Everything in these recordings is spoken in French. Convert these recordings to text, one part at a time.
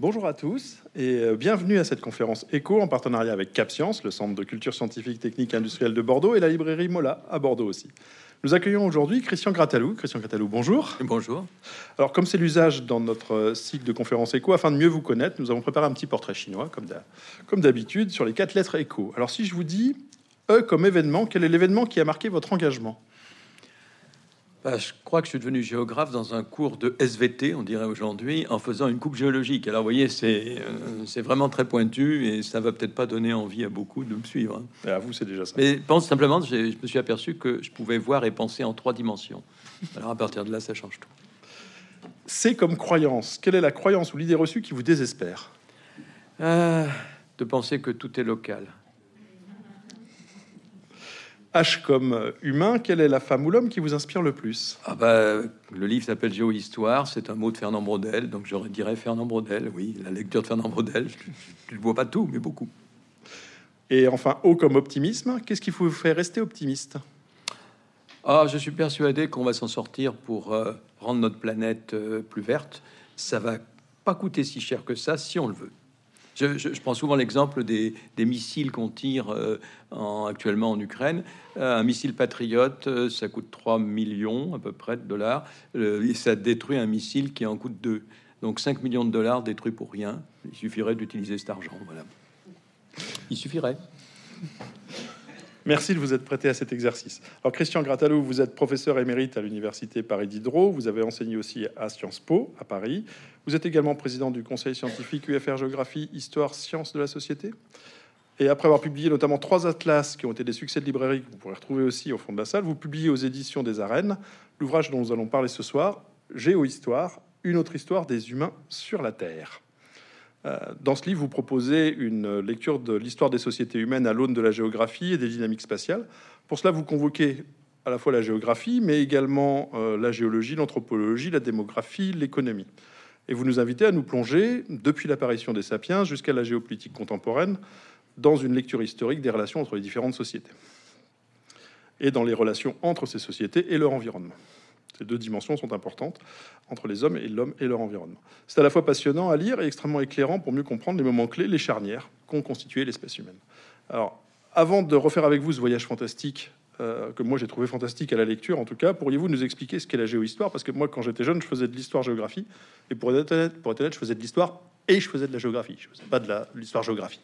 Bonjour à tous et euh, bienvenue à cette conférence éco en partenariat avec CapScience, le Centre de culture scientifique, technique et industrielle de Bordeaux et la librairie Mola à Bordeaux aussi. Nous accueillons aujourd'hui Christian Gratalou. Christian Gratalou, bonjour. Bonjour. Alors, comme c'est l'usage dans notre euh, cycle de conférences éco, afin de mieux vous connaître, nous avons préparé un petit portrait chinois, comme d'habitude, sur les quatre lettres éco. Alors, si je vous dis E comme événement, quel est l'événement qui a marqué votre engagement? Bah, je crois que je suis devenu géographe dans un cours de SVT, on dirait aujourd'hui, en faisant une coupe géologique. Alors, vous voyez, c'est euh, c'est vraiment très pointu et ça va peut-être pas donner envie à beaucoup de me suivre. hein. Et À vous, c'est déjà ça. Mais pense simplement, je me suis aperçu que je pouvais voir et penser en trois dimensions. Alors, à partir de là, ça change tout. C'est comme croyance. Quelle est la croyance ou l'idée reçue qui vous désespère? Euh, de penser que tout est local. H comme humain. Quelle est la femme ou l'homme qui vous inspire le plus? Ah bah, le livre s'appelle Géohistoire, c'est un mot de Fernand Braudel, donc j'aurais dirais Fernand Braudel, oui, la lecture de Fernand Braudel, je ne vois pas tout, mais beaucoup. Et enfin, O comme optimisme. Qu'est-ce qui vous fait rester optimiste? Ah, je suis persuadé qu'on va s'en sortir pour euh, rendre notre planète euh, plus verte. Ça va pas coûter si cher que ça si on le veut. Je, prends souvent l'exemple des, missiles qu'on tire euh, en- actuellement en Ukraine. Euh, un missile patriote, euh, ça coûte 3 millions à peu près de dollars. Et ça détruit un missile qui en coûte 2. Donc 5 millions de dollars détruits pour rien. Il suffirait d'utiliser cet argent. Voilà. Il suffirait. Merci de vous être prêté à cet exercice. Alors, Christian Gratalou, vous êtes professeur émérite à l'université Paris Diderot. Vous avez enseigné aussi à Sciences Po à Paris. Vous êtes également président du conseil scientifique UFR Géographie, Histoire, Sciences de la Société. Et après avoir publié notamment trois atlas qui ont été des succès de librairie, que vous pourrez retrouver aussi au fond de la salle, vous publiez aux éditions des Arènes l'ouvrage dont nous allons parler ce soir, Géohistoire, une autre histoire des humains sur la Terre. Euh, Dans ce livre, vous proposez une lecture de l'histoire des sociétés humaines à l'aune de la géographie et des dynamiques spatiales. Pour cela, vous convoquez à la fois la géographie, mais également euh, la géologie, l'anthropologie, la démographie, l'économie. Et vous nous invitez à nous plonger, depuis l'apparition des sapiens jusqu'à la géopolitique contemporaine, dans une lecture historique des relations entre les différentes sociétés et dans les relations entre ces sociétés et leur environnement. Ces deux dimensions sont importantes entre les hommes et l'homme et leur environnement. C'est à la fois passionnant à lire et extrêmement éclairant pour mieux comprendre les moments clés, les charnières qu'ont constitué l'espèce humaine. Alors, avant de refaire avec vous ce voyage fantastique, euh, que moi j'ai trouvé fantastique à la lecture, en tout cas, pourriez-vous nous expliquer ce qu'est la géohistoire? Parce que moi, quand j'étais jeune, je faisais de l'histoire-géographie, et pour être honnête, pour être honnête, je faisais de l'histoire et je faisais de la géographie. Je faisais pas de l'histoire-géographie.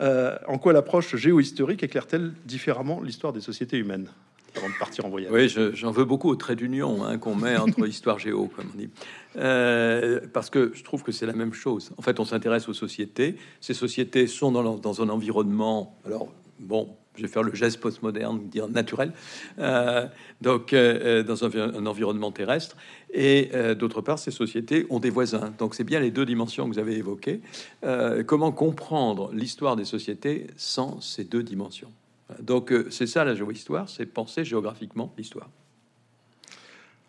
Euh, en quoi l'approche géohistorique éclaire-t-elle différemment l'histoire des sociétés humaines? Avant de partir en voyage Oui, je- j'en veux beaucoup au trait d'union hein, qu'on met entre histoire géo, comme on dit. Euh, parce que je trouve que c'est la même chose. En fait, on s'intéresse aux sociétés. Ces sociétés sont dans, dans un environnement. Alors, bon, je vais faire le geste postmoderne, dire naturel. Euh, donc, euh, dans un, un environnement terrestre. Et euh, d'autre part, ces sociétés ont des voisins. Donc, c'est bien les deux dimensions que vous avez évoquées. Comment comprendre l'histoire des sociétés sans ces deux dimensions? Donc euh, c'est ça la géohistoire, c'est penser géographiquement l'histoire.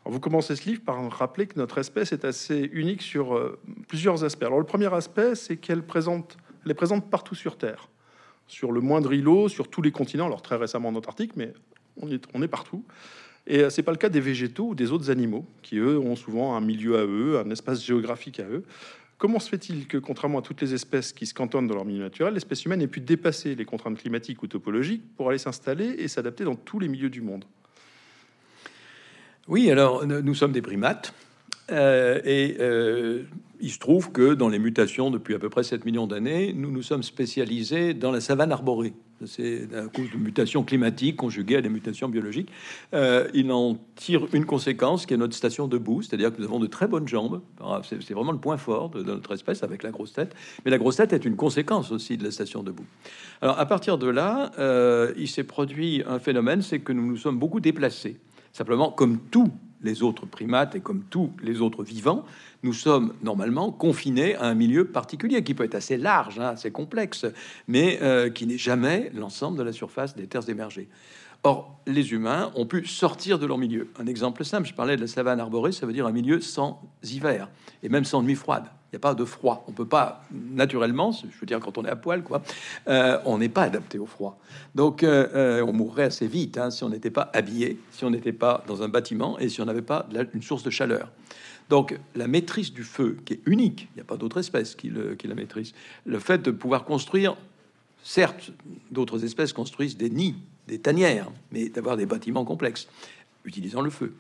Vous commencez ce livre par rappeler que notre espèce est assez unique sur euh, plusieurs aspects. Alors le premier aspect, c'est qu'elle présente, elle est présente partout sur Terre, sur le moindre îlot, sur tous les continents. Alors très récemment en Antarctique, mais on est, on est partout. Et euh, c'est pas le cas des végétaux ou des autres animaux, qui eux ont souvent un milieu à eux, un espace géographique à eux. Comment se fait-il que, contrairement à toutes les espèces qui se cantonnent dans leur milieu naturel, l'espèce humaine ait pu dépasser les contraintes climatiques ou topologiques pour aller s'installer et s'adapter dans tous les milieux du monde? Oui, alors nous sommes des primates. euh, et euh, il se trouve que dans les mutations depuis à peu près 7 millions d'années, nous nous sommes spécialisés dans la savane arborée. C'est à cause de mutations climatiques conjuguées à des mutations biologiques. Euh, il en tire une conséquence qui est notre station debout, c'est-à-dire que nous avons de très bonnes jambes. Alors, C'est vraiment le point fort de, notre espèce avec la grosse tête. Mais la grosse tête est une conséquence aussi de la station debout. Alors à partir de là, euh, il s'est produit un phénomène, c'est que nous nous sommes beaucoup déplacés. Simplement, comme tous les autres primates et comme tous les autres vivants, nous sommes normalement confinés à un milieu particulier qui peut être assez large, hein, assez complexe, mais euh, qui n'est jamais l'ensemble de la surface des terres émergées. Or, les humains ont pu sortir de leur milieu. Un exemple simple, je parlais de la savane arborée, ça veut dire un milieu sans hiver et même sans nuit froide. Il n'y a pas de froid. On peut pas naturellement, je veux dire quand on est à poil, quoi, euh, on n'est pas adapté au froid. Donc, euh, euh, on mourrait assez vite hein, si on n'était pas habillé, si on n'était pas dans un bâtiment et si on n'avait pas une source de chaleur. Donc la maîtrise du feu, qui est unique, il n'y a pas d'autre espèce qui, qui la maîtrise, le fait de pouvoir construire, certes, d'autres espèces construisent des nids, des tanières, mais d'avoir des bâtiments complexes utilisant le feu.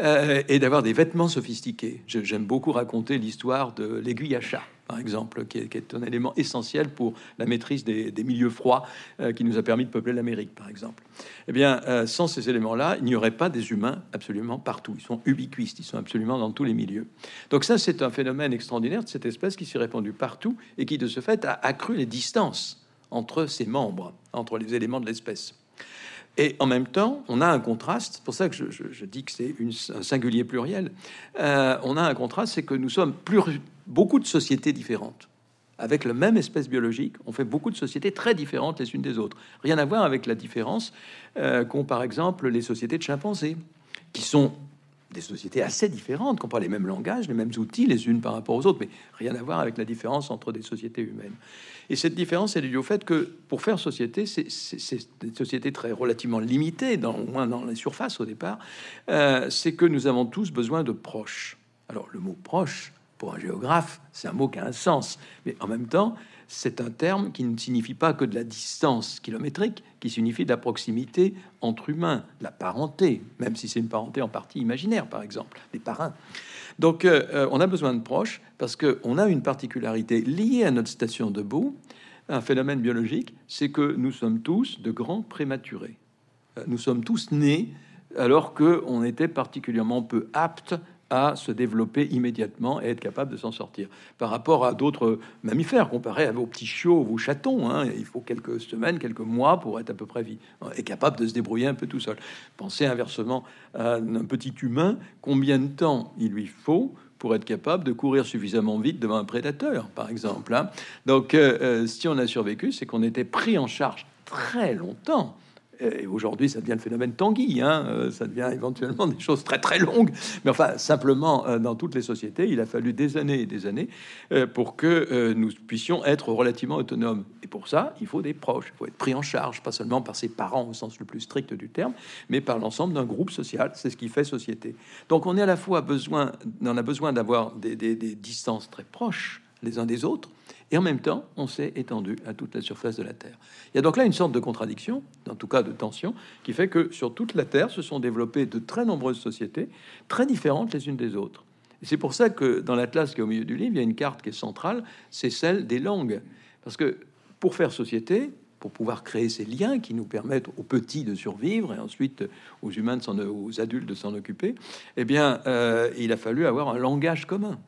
Euh, et d'avoir des vêtements sophistiqués. J'aime beaucoup raconter l'histoire de l'aiguille à chat, par exemple, qui est, un élément essentiel pour la maîtrise des, milieux froids euh, qui nous a permis de peupler l'Amérique, par exemple. Eh bien, euh, sans ces éléments-là, il n'y aurait pas des humains absolument partout. Ils sont ubiquistes, ils sont absolument dans tous les milieux. Donc ça, c'est un phénomène extraordinaire de cette espèce qui s'est répandue partout et qui, de ce fait, a accru les distances entre ses membres, entre les éléments de l'espèce. Et en même temps, on a un contraste, c'est pour ça que je, dis que c'est un singulier pluriel, euh, on a un contraste, c'est que nous sommes plus, beaucoup de sociétés différentes. Avec la même espèce biologique, on fait beaucoup de sociétés très différentes les unes des autres. Rien à voir avec la différence euh, qu'ont par exemple les sociétés de chimpanzés, qui sont des sociétés assez différentes, qui n'ont pas les mêmes langages, les mêmes outils les unes par rapport aux autres, mais rien à voir avec la différence entre des sociétés humaines. Et cette différence, est due au fait que pour faire société, c'est des sociétés très relativement limitées, dans, au moins dans les surfaces au départ, euh, c'est que nous avons tous besoin de proches. Alors le mot proche, pour un géographe, c'est un mot qui a un sens, mais en même temps, c'est un terme qui ne signifie pas que de la distance kilométrique, qui signifie de la proximité entre humains, la parenté, même si c'est une parenté en partie imaginaire, par exemple, les parrains. Donc, euh, euh, on a besoin de proches parce qu'on a une particularité liée à notre station debout, un phénomène biologique, c'est que nous sommes tous de grands prématurés. Euh, nous sommes tous nés alors qu'on était particulièrement peu aptes à se développer immédiatement et être capable de s'en sortir. Par rapport à d'autres mammifères, comparé à vos petits chiots, vos chatons, hein, il faut quelques semaines, quelques mois pour être à peu près vie et capable de se débrouiller un peu tout seul. Pensez inversement à un petit humain, combien de temps il lui faut pour être capable de courir suffisamment vite devant un prédateur, par exemple. Hein. Donc, euh, euh, si on a survécu, c'est qu'on était pris en charge très longtemps et aujourd'hui, ça devient le phénomène Tanguy, hein, euh, ça devient éventuellement des choses très très longues. Mais enfin, simplement, euh, dans toutes les sociétés, il a fallu des années et des années euh, pour que nous puissions être relativement autonomes. Et pour ça, il faut des proches, il faut être pris en charge, pas seulement par ses parents au sens le plus strict du terme, mais par l'ensemble d'un groupe social. C'est ce qui fait société. Donc, on est à la fois besoin, on a besoin d'avoir des distances très proches les uns des autres, et en même temps, on s'est étendu à toute la surface de la Terre. Il y a donc là une sorte de contradiction, en tout cas de tension, qui fait que sur toute la Terre se sont développées de très nombreuses sociétés, très différentes les unes des autres. Et c'est pour ça que dans l'atlas qui est au milieu du livre, il y a une carte qui est centrale, c'est celle des langues. Parce que pour faire société, pour pouvoir créer ces liens qui nous permettent aux petits de survivre et ensuite aux humains, de aux adultes de s'en occuper, eh bien, euh, il a fallu avoir un langage commun.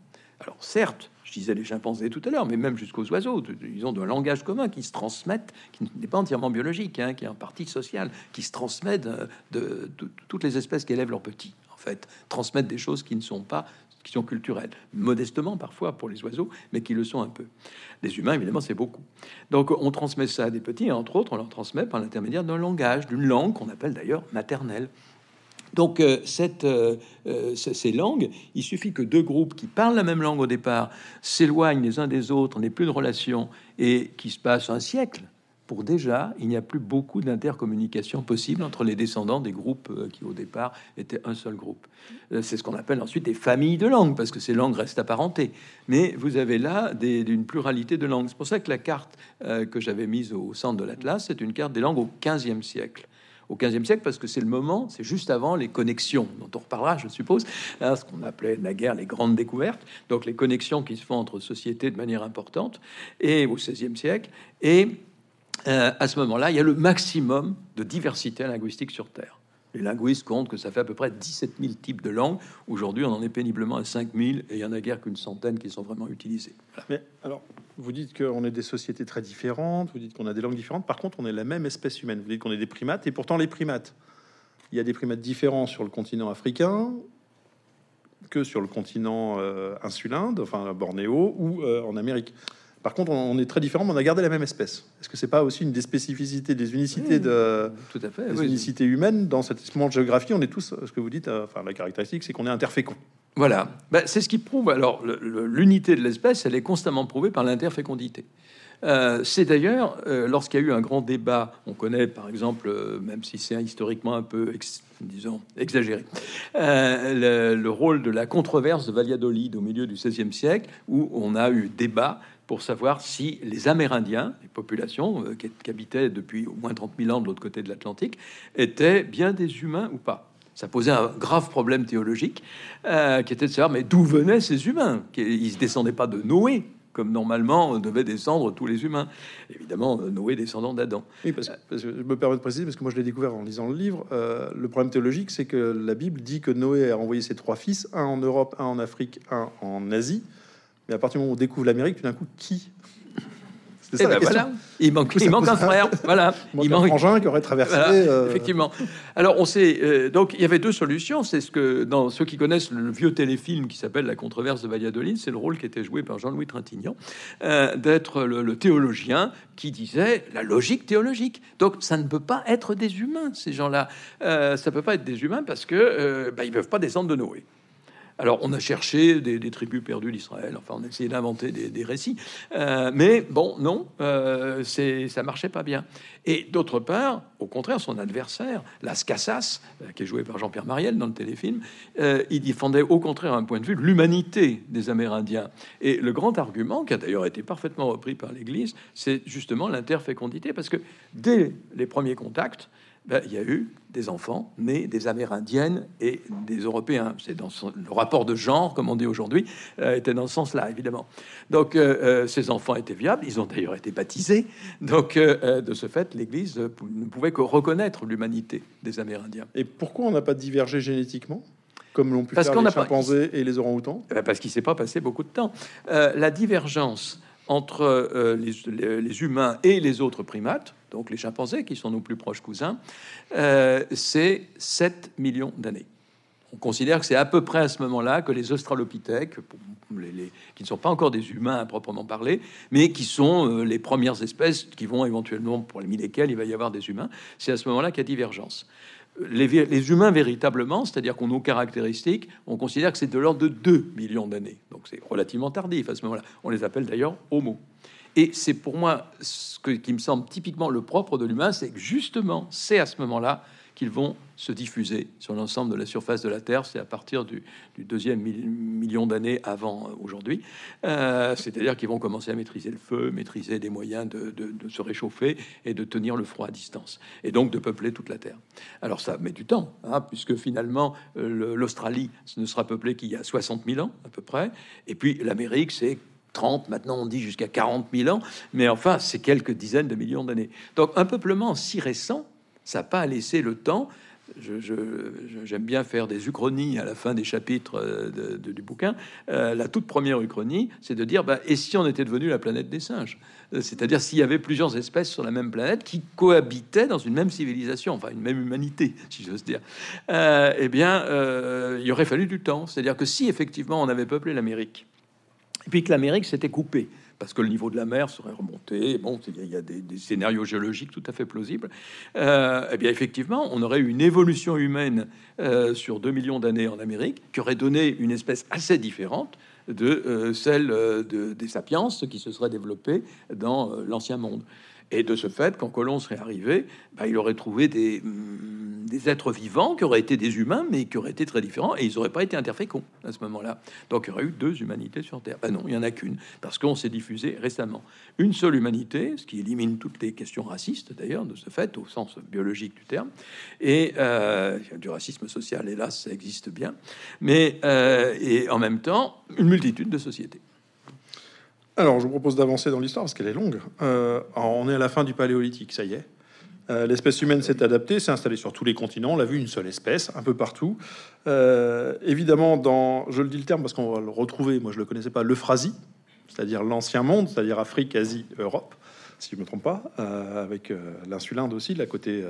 Alors certes, je disais les chimpanzés tout à l'heure, mais même jusqu'aux oiseaux, ils ont un langage commun qui se transmettent, qui n'est pas entièrement biologique, hein, qui est un parti social, qui se transmet de, toutes les espèces qui élèvent leurs petits, en fait, transmettent des choses qui ne sont pas qui sont culturelles, modestement parfois pour les oiseaux, mais qui le sont un peu. Les humains, évidemment, c'est beaucoup. Donc on transmet ça à des petits, et entre autres, on leur transmet par l'intermédiaire d'un langage, d'une langue qu'on appelle d'ailleurs maternelle. Donc euh, cette, euh, euh, ces langues, il suffit que deux groupes qui parlent la même langue au départ s'éloignent les uns des autres, n'aient plus de relations et qui se passent un siècle pour déjà, il n'y a plus beaucoup d'intercommunication possible entre les descendants des groupes qui au départ étaient un seul groupe. C'est ce qu'on appelle ensuite des familles de langues, parce que ces langues restent apparentées. Mais vous avez là d'une pluralité de langues. C'est pour ça que la carte que j'avais mise au centre de l'Atlas, c'est une carte des langues au 15e siècle au XVe siècle, parce que c'est le moment, c'est juste avant les connexions, dont on reparlera, je suppose, hein, ce qu'on appelait la guerre les grandes découvertes, donc les connexions qui se font entre sociétés de manière importante, et au XVIe siècle, et euh, à ce moment-là, il y a le maximum de diversité linguistique sur Terre. Les linguistes comptent que ça fait à peu près 17 000 types de langues. Aujourd'hui, on en est péniblement à 5 000 et il y en a guère qu'une centaine qui sont vraiment utilisées. Mais alors, vous dites qu'on est des sociétés très différentes, vous dites qu'on a des langues différentes. Par contre, on est la même espèce humaine. Vous dites qu'on est des primates et pourtant les primates. Il y a des primates différents sur le continent africain que sur le continent euh, insulain, enfin Bornéo ou euh, en Amérique. Par contre, on est très différents, mais on a gardé la même espèce. Est-ce que c'est pas aussi une des spécificités, des unicités de, Tout à fait. des oui. unicités humaines dans cette de géographie On est tous, ce que vous dites, euh, enfin la caractéristique, c'est qu'on est interfécond. Voilà, Ben, c'est ce qui prouve. Alors, l'unité de l'espèce, elle est constamment prouvée par l'interfécondité. Euh, c'est d'ailleurs, euh, lorsqu'il y a eu un grand débat, on connaît par exemple, euh, même si c'est historiquement un peu, ex- disons, exagéré, le, le rôle de la controverse de Valladolid au milieu du XVIe siècle, où on a eu débat pour savoir si les Amérindiens, les populations euh, qui, habitaient depuis au moins 30 000 ans de l'autre côté de l'Atlantique, étaient bien des humains ou pas. Ça posait un grave problème théologique, euh, qui était de savoir mais d'où venaient ces humains? Ils ne descendaient pas de Noé, comme normalement devaient descendre tous les humains. Évidemment, euh, Noé descendant d'Adam. Oui, parce, que je me permets de préciser, parce que moi je l'ai découvert en lisant le livre. euh, le problème théologique, c'est que la Bible dit que Noé a envoyé ses trois fils, un en Europe, un en Afrique, un en Asie. Mais à partir du moment où on découvre l'Amérique, tout d'un coup, qui? C'est ça la ben question. voilà, il manque, ça il manque un un- frère. Voilà, Il manque un frangin qui aurait traversé. Voilà, euh, effectivement. Alors, on sait. euh, donc, il y avait deux solutions. C'est ce que, dans ceux qui connaissent le vieux téléfilm qui s'appelle La controverse de Valladolid, c'est le rôle qui était joué par Jean-Louis Trintignant, euh, d'être le, le théologien qui disait la logique théologique. Donc, ça ne peut pas être des humains, ces gens-là. Euh, ça peut pas être des humains parce que bah, ils peuvent pas descendre de Noé. Alors, on a cherché des, tribus perdues d'Israël. Enfin, on a essayé d'inventer des, récits. Euh, mais bon, non, euh, ça marchait pas bien. Et d'autre part, au contraire, son adversaire, Las Casas, euh, qui est joué par Jean-Pierre Mariel dans le téléfilm, euh, il défendait au contraire un point de vue de l'humanité des Amérindiens. Et le grand argument, qui a d'ailleurs été parfaitement repris par l'Église, c'est justement l'interfécondité, parce que dès les premiers contacts, ben, il y a eu des enfants nés des Amérindiennes et des Européens. C'est dans son- le rapport de genre, comme on dit aujourd'hui, euh, était dans ce sens-là, évidemment. Donc, euh, euh, ces enfants étaient viables. Ils ont d'ailleurs été baptisés. Donc, euh, de ce fait, l'Église ne pouvait que reconnaître l'humanité des Amérindiens. Et pourquoi on n'a pas divergé génétiquement comme l'ont pu Parce faire qu'on les n'a pas- chimpanzés et les orang-outans? Eh ben, Parce qu'il s'est pas passé beaucoup de temps. La divergence entre les, les- les humains et les autres primates, donc les chimpanzés, qui sont nos plus proches cousins, euh, c'est 7 millions d'années. On considère que c'est à peu près à ce moment-là que les australopithèques, les- qui ne sont pas encore des humains à proprement parler, mais qui sont euh, les premières espèces qui vont éventuellement, pour les lesquelles il va y avoir des humains, c'est à ce moment-là qu'il y a divergence. Les, les humains véritablement, c'est-à-dire qu'on nos caractéristiques, on considère que c'est de l'ordre de 2 millions d'années. Donc c'est relativement tardif à ce moment-là. On les appelle d'ailleurs homo. Et c'est pour moi ce que- qui me semble typiquement le propre de l'humain, c'est que justement, c'est à ce moment-là qu'ils vont se diffuser sur l'ensemble de la surface de la Terre. C'est à partir du, deuxième mil- million d'années avant euh, aujourd'hui. Euh, C'est-à-dire qu'ils vont commencer à maîtriser le feu, maîtriser des moyens de, se réchauffer et de tenir le froid à distance. Et donc de peupler toute la Terre. Alors ça met du temps, hein, puisque finalement euh, l'Australie ne sera peuplée qu'il y a 60 000 ans à peu près. Et puis l'Amérique, c'est 30, maintenant on dit jusqu'à 40 000 ans, mais enfin c'est quelques dizaines de millions d'années. Donc un peuplement si récent, ça n'a pas laissé le temps. J'aime bien faire des uchronies à la fin des chapitres euh, du bouquin. Euh, la toute première uchronie, c'est de dire bah, et si on était devenu la planète des singes? Euh, C'est-à-dire s'il y avait plusieurs espèces sur la même planète qui cohabitaient dans une même civilisation, enfin une même humanité, si j'ose dire. Eh bien, euh, il aurait fallu du temps. C'est-à-dire que si effectivement on avait peuplé l'Amérique, et puis que l'Amérique s'était coupée parce que le niveau de la mer serait remonté. Bon, il y a- des, scénarios géologiques tout à fait plausibles. Euh, eh bien, effectivement, on aurait eu une évolution humaine euh, sur 2 millions d'années en Amérique qui aurait donné une espèce assez différente de euh, celle de, des sapiens qui se seraient développés dans l'ancien monde. Et de ce fait, quand Colomb serait arrivé, bah, il aurait trouvé des, hum, des êtres vivants qui auraient été des humains, mais qui auraient été très différents, et ils n'auraient pas été interféconds à ce moment-là. Donc il y aurait eu deux humanités sur Terre. Ben non, il y en a qu'une, parce qu'on s'est diffusé récemment. Une seule humanité, ce qui élimine toutes les questions racistes, d'ailleurs, de ce fait, au sens biologique du terme. Et euh, du racisme social, hélas, ça existe bien. Mais, euh, et en même temps, une multitude de sociétés. Alors, je vous propose d'avancer dans l'histoire parce qu'elle est longue. Euh, on est à la fin du Paléolithique, ça y est. Euh, L'espèce humaine s'est adaptée, s'est installée sur tous les continents. On l'a vu, une seule espèce, un peu partout. Euh, évidemment, dans, je le dis le terme parce qu'on va le retrouver, moi je le connaissais pas, l'Euphrasie, c'est-à-dire l'ancien monde, c'est-à-dire Afrique, Asie, Europe. Si je me trompe pas, avec l'insulinde aussi, la côté,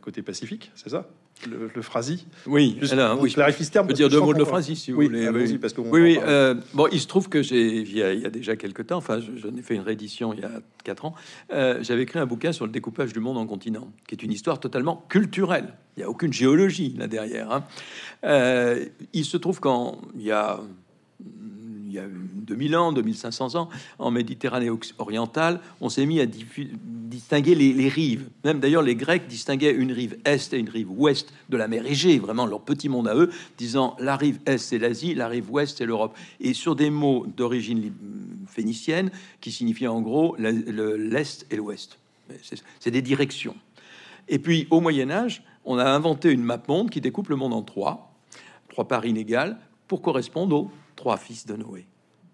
côté pacifique, c'est ça? Le, le phrasi? Oui, Juste, alors, oui. clarifie ce terme. Je peux dire deux mots de le si vous Oui, voulez. allons-y, oui. parce Oui, oui. euh, bon, il se trouve que j'ai, il y, a, il y a déjà quelques temps, enfin, je- j'en ai fait une réédition il y a quatre ans. euh, j'avais écrit un bouquin sur le découpage du monde en continents, qui est une histoire totalement culturelle. Il n'y a aucune géologie là derrière. hein. Euh, il se trouve qu'en il y a il y a 2000 ans, 2500 ans, en Méditerranée orientale, on s'est mis à distinguer les, rives. Même d'ailleurs, les Grecs distinguaient une rive est et une rive ouest de la mer Égée, vraiment leur petit monde à eux, disant la rive est c'est l'Asie, la rive ouest c'est l'Europe. Et sur des mots d'origine phénicienne qui signifiaient en gros l'est et l'ouest. C'est- C'est des directions. Et puis au Moyen Âge, on a inventé une map monde qui découpe le monde en trois, trois parts inégales, pour correspondre aux fils de Noé.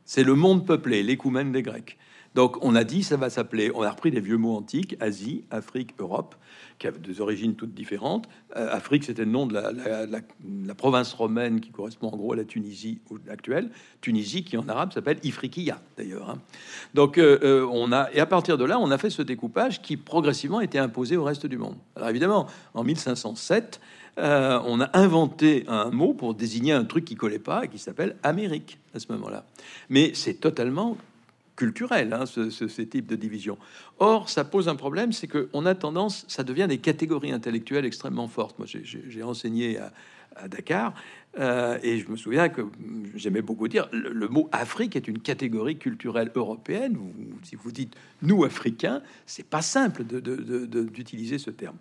C'est le monde peuplé, l'écoumène des Grecs. Donc on a dit ça va s'appeler, on a repris des vieux mots antiques, Asie, Afrique, Europe, qui avaient des origines toutes différentes. Euh, Afrique, c'était le nom de la province romaine qui correspond en gros à la Tunisie actuelle. Tunisie qui en arabe s'appelle Ifriqiya d'ailleurs. hein. Donc euh, euh, on a, et à partir de là, on a fait ce découpage qui progressivement était imposé au reste du monde. Alors évidemment, en 1507, euh, on a inventé un mot pour désigner un truc qui collait pas et qui s'appelle Amérique à ce moment-là. Mais c'est totalement culturel, hein, ce, type de division. Or, ça pose un problème, c'est qu'on a tendance, ça devient des catégories intellectuelles extrêmement fortes. Moi, j'ai- enseigné à, Dakar, euh, et je me souviens que j'aimais beaucoup dire, le, le mot Afrique est une catégorie culturelle européenne. Si vous dites nous Africains, c'est pas simple d'utiliser ce terme.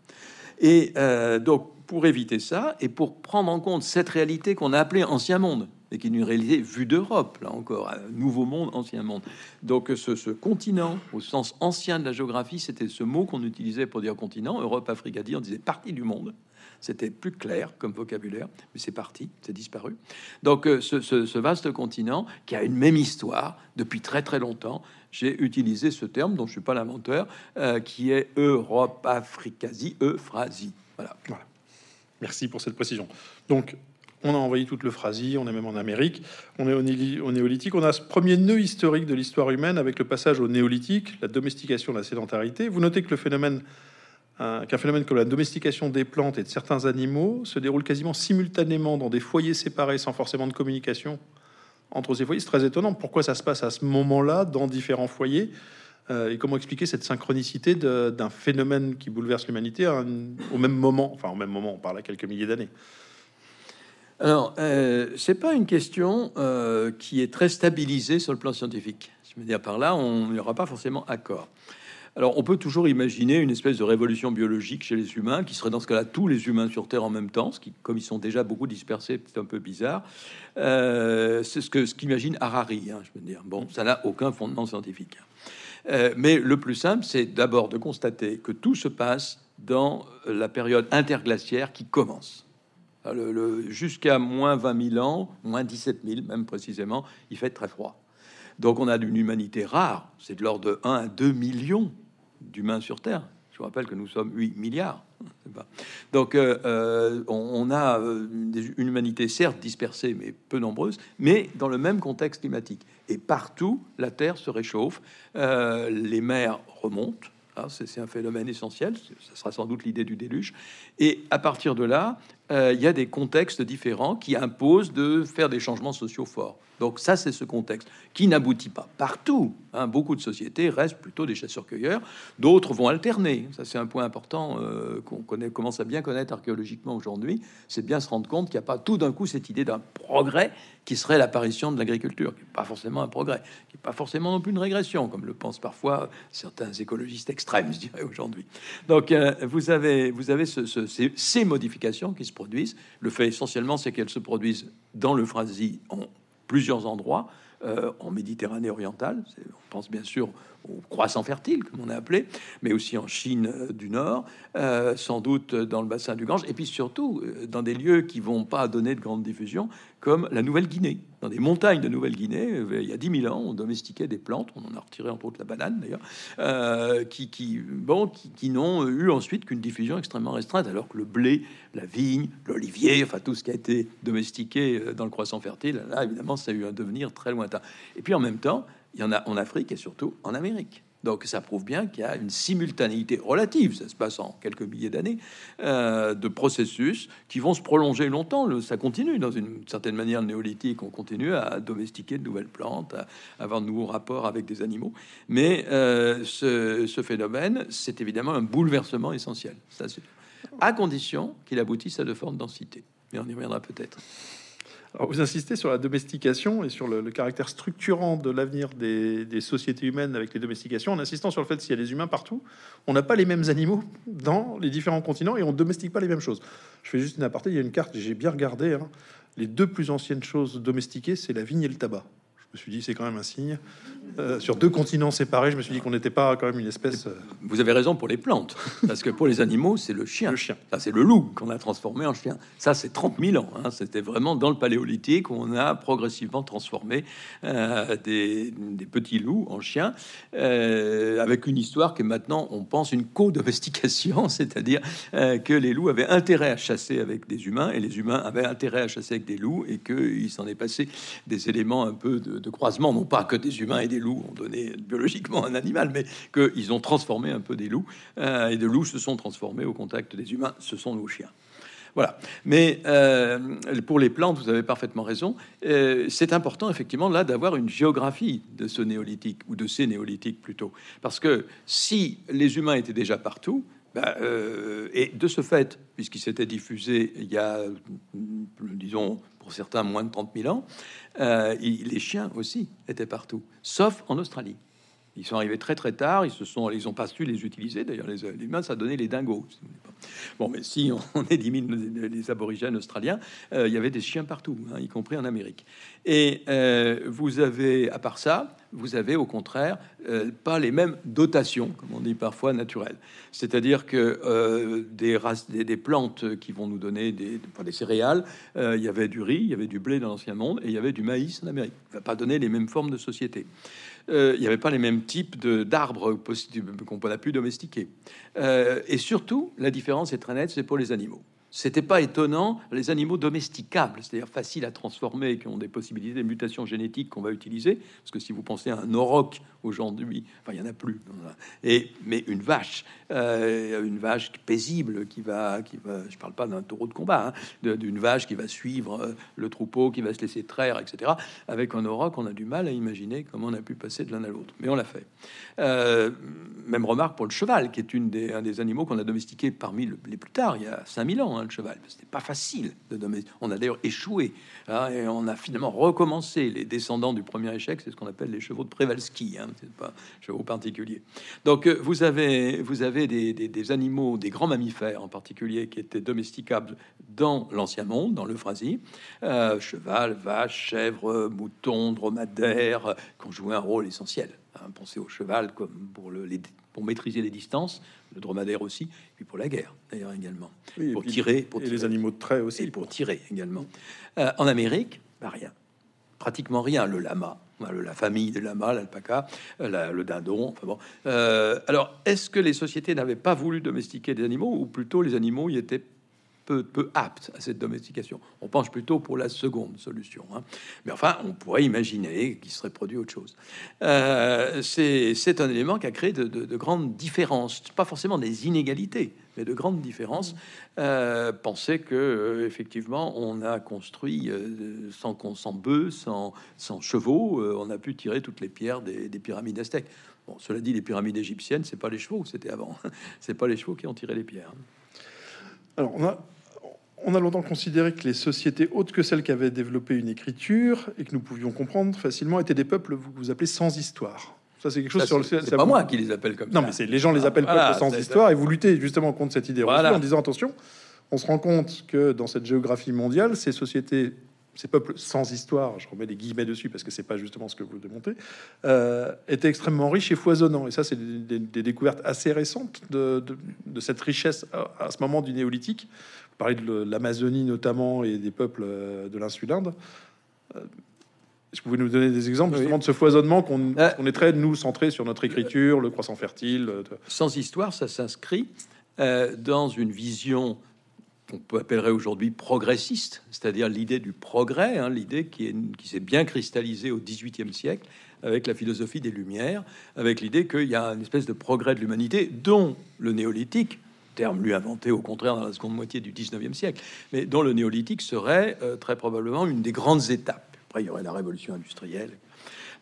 Et euh, donc, pour éviter ça, et pour prendre en compte cette réalité qu'on a appelée ancien monde, et qui est une réalité vue d'Europe, là encore, nouveau monde, ancien monde. Donc, ce, continent, au sens ancien de la géographie, c'était ce mot qu'on utilisait pour dire continent. Europe, Afrique, Asie, on disait partie du monde. C'était plus clair comme vocabulaire, mais c'est parti, c'est disparu. Donc, euh, ce- ce vaste continent qui a une même histoire depuis très très longtemps, j'ai utilisé ce terme dont je suis pas l'inventeur, euh, qui est Europe, Afrique, Asie, Euphrasie. Voilà. Merci pour cette précision. Donc, on a envoyé toute le phrasi, on est même en Amérique, on est au, néolithique. On a ce premier nœud historique de l'histoire humaine avec le passage au néolithique, la domestication, la sédentarité. Vous notez que le phénomène, qu'un phénomène comme la domestication des plantes et de certains animaux se déroule quasiment simultanément dans des foyers séparés sans forcément de communication entre ces foyers. C'est très étonnant. Pourquoi ça se passe à ce moment-là dans différents foyers Euh, et comment expliquer cette synchronicité d'un phénomène qui bouleverse l'humanité au même moment Enfin, au même moment, on parle à quelques milliers d'années? Alors, euh, c'est pas une question euh, qui est très stabilisée sur le plan scientifique. Je veux dire par là, on n'y aura pas forcément accord. Alors, on peut toujours imaginer une espèce de révolution biologique chez les humains, qui serait dans ce cas-là tous les humains sur Terre en même temps, ce qui, comme ils sont déjà beaucoup dispersés, c'est un peu bizarre. Euh, c'est ce que ce qu'imagine Harari. hein, je veux dire, bon, ça n'a aucun fondement scientifique. Euh, mais le plus simple, c'est d'abord de constater que tout se passe dans la période interglaciaire qui commence. Le- Jusqu'à moins 20 000 ans, moins 17 000 même précisément, il fait très froid. Donc on a une humanité rare, c'est de l'ordre de 1 à 2 millions d'humains sur Terre. Je vous rappelle que nous sommes 8 milliards. Donc euh, euh, on, a euh, une humanité certes dispersée, mais peu nombreuse, mais dans le même contexte climatique. Et partout, la Terre se réchauffe, les mers remontent. hein, c'est un phénomène essentiel, ce sera sans doute l'idée du déluge. Et à partir de là, il y a des contextes différents qui imposent de faire des changements sociaux forts. Donc ça, c'est ce contexte qui n'aboutit pas partout. hein. Beaucoup de sociétés restent plutôt des chasseurs-cueilleurs, d'autres vont alterner. Ça, c'est un point important euh, qu'on connaît, commence à bien connaître archéologiquement aujourd'hui. C'est bien se rendre compte qu'il n'y a pas tout d'un coup cette idée d'un progrès qui serait l'apparition de l'agriculture, qui n'est pas forcément un progrès, qui n'est pas forcément non plus une régression, comme le pensent parfois certains écologistes extrêmes, je dirais aujourd'hui. Donc euh, vous avez, vous avez ce- ce- ces, modifications qui se produisent. Le fait essentiellement, c'est qu'elles se produisent dans le Phrasie en plusieurs endroits, euh, en Méditerranée orientale. On pense bien sûr au croissant fertile, comme on a appelé, mais aussi en Chine euh, du Nord, euh, sans doute dans le bassin du Gange, et puis surtout euh, dans des lieux qui vont pas donner de grande diffusion, comme la Nouvelle-Guinée. Dans des montagnes de Nouvelle-Guinée, euh, il y a 10 000 ans, on domestiquait des plantes, on en a retiré entre autres la banane d'ailleurs, euh, qui, qui, bon, qui, qui n'ont eu ensuite qu'une diffusion extrêmement restreinte, alors que le blé, la vigne, l'olivier, enfin tout ce qui a été domestiqué euh, dans le croissant fertile, là évidemment ça a eu un devenir très lointain. Et puis en même temps, il y en a en Afrique et surtout en Amérique. Donc ça prouve bien qu'il y a une simultanéité relative, ça se passe en quelques milliers d'années, euh, de processus qui vont se prolonger longtemps. ça continue dans une certaine manière néolithique, on continue à domestiquer de nouvelles plantes, à avoir de nouveaux rapports avec des animaux. Mais euh, ce, ce, phénomène, c'est évidemment un bouleversement essentiel. Ça, à condition qu'il aboutisse à de fortes densités. Mais on y reviendra peut-être vous insistez sur la domestication et sur le, caractère structurant de l'avenir des, sociétés humaines avec les domestications, en insistant sur le fait qu'il y a des humains partout, on n'a pas les mêmes animaux dans les différents continents et on domestique pas les mêmes choses. Je fais juste une aparté, il y a une carte, j'ai bien regardé, hein. les deux plus anciennes choses domestiquées, c'est la vigne et le tabac. Je me suis dit, c'est quand même un signe. Euh, sur deux continents séparés, je me suis dit qu'on n'était pas quand même une espèce. Euh, Vous avez raison pour les plantes, parce que pour les animaux, c'est le chien. Le chien. Ça, c'est le loup qu'on a transformé en chien. Ça, c'est 30 000 ans. Hein. C'était vraiment dans le paléolithique où on a progressivement transformé euh, des, petits loups en chiens, avec une histoire que maintenant on pense une co-domestication, c'est-à-dire que les loups avaient intérêt à chasser avec des humains et les humains avaient intérêt à chasser avec des loups et qu'il s'en est passé des éléments un peu de, de croisement, non pas que des humains et des loups ont donné biologiquement un animal, mais qu'ils ont transformé un peu des loups, euh, et de loups se sont transformés au contact des humains, ce sont nos chiens. Voilà. Mais euh, pour les plantes, vous avez parfaitement raison. Euh, c'est important, effectivement, là, d'avoir une géographie de ce néolithique, ou de ces néolithiques plutôt. Parce que si les humains étaient déjà partout, bah, et de ce fait, puisqu'il s'était diffusé il y a, disons, pour certains, moins de 30 000 ans, euh, les chiens aussi étaient partout, sauf en Australie. Ils sont arrivés très très tard, ils se sont, ils ont pas su les utiliser. D'ailleurs, les, humains, ça donnait les dingos. Bon, mais si on, élimine les aborigènes australiens, euh, il y avait des chiens partout, hein, y compris en Amérique. Et euh, vous avez, à part ça, vous avez au contraire euh, pas les mêmes dotations, comme on dit parfois naturelles. C'est-à-dire que des, races, des, plantes qui vont nous donner des, des céréales, il y avait du riz, il y avait du blé dans l'ancien monde, et il y avait du maïs en Amérique. Ça va pas donner les mêmes formes de société. Euh, il n'y avait pas les mêmes types d'arbres qu'on a pu domestiquer. Euh, et surtout, la différence est très nette, c'est pour les animaux. C'était pas étonnant, les animaux domesticables, c'est-à-dire faciles à transformer, qui ont des possibilités de mutation génétique qu'on va utiliser, parce que si vous pensez à un auroch aujourd'hui, enfin il y en a plus. Et mais une vache, euh, une vache paisible qui va, qui va, je parle pas d'un taureau de combat, hein, d'une vache qui va suivre euh, le troupeau, qui va se laisser traire, etc. Avec un auroch, on a du mal à imaginer comment on a pu passer de l'un à l'autre, mais on l'a fait. Euh, même remarque pour le cheval, qui est une des, un des animaux qu'on a domestiqué parmi les plus tard, il y a 5000 ans. Hein, le cheval. C'était pas facile de domestiquer. On a d'ailleurs échoué hein, et on a finalement recommencé. Les descendants du premier échec, c'est ce qu'on appelle les chevaux de Przewalski. Hein, c'est pas chevaux particuliers. Donc euh, vous avez vous avez des, des, animaux, des grands mammifères en particulier, qui étaient domesticables dans l'ancien monde, dans l'Euphrasie. Euh, cheval, vache, chèvre, mouton, dromadaire, qui ont joué un rôle essentiel. Hein, pensez au cheval comme pour le, les pour maîtriser les distances, le dromadaire aussi, puis pour la guerre d'ailleurs également, pour, tirer, pour les animaux de trait aussi, pour tirer également. Euh, en Amérique, bah, rien, pratiquement rien. Le lama, la famille des lamas, l'alpaca, euh, le dindon. Euh, alors, est-ce que les sociétés n'avaient pas voulu domestiquer des animaux, ou plutôt les animaux y étaient peu, peu apte à cette domestication. On pense plutôt pour la seconde solution. Hein. Mais enfin, on pourrait imaginer qu'il serait produit autre chose. Euh, c'est un élément qui a créé de, grandes différences, pas forcément des inégalités, mais de grandes différences. Euh, pensez que euh, effectivement, on a construit sans, sans bœufs, sans, sans chevaux, on a pu tirer toutes les pierres des, pyramides aztèques. Bon, cela dit, les pyramides égyptiennes, c'est pas les chevaux, c'était avant. c'est pas les chevaux qui ont tiré les pierres. Alors, on a, on a longtemps considéré que les sociétés autres que celles qui avaient développé une écriture et que nous pouvions comprendre facilement étaient des peuples vous, vous appelez sans histoire. Ça, c'est quelque chose sur le. C'est pas moi qui les appelle comme non, ça. Non, mais c'est les gens les appellent peuples sans histoire et vous luttez justement contre cette idée en disant attention. On se rend compte que dans cette géographie mondiale, ces sociétés, ces peuples sans histoire, je remets des guillemets dessus parce que c'est pas justement ce que vous démontez, euh, étaient extrêmement riches et foisonnants. Et ça, c'est des, découvertes assez récentes de, cette richesse à, ce moment du néolithique parler de l'Amazonie notamment et des peuples euh, de l'insule Inde. Euh, est-ce que vous pouvez nous donner des exemples justement de ce foisonnement qu'on euh, est très, nous, centré sur notre écriture, le croissant fertile Sans histoire, ça s'inscrit dans une vision qu'on peut appeler aujourd'hui progressiste, c'est-à-dire l'idée du progrès, hein, l'idée qui s'est bien cristallisée au XVIIIe siècle avec la philosophie des Lumières, avec l'idée qu'il y a une espèce de progrès de l'humanité, dont le néolithique, terme lui inventé au contraire dans la seconde moitié du 19e siècle, mais dont le néolithique serait euh, très probablement une des grandes étapes. Après, il y aurait la révolution industrielle.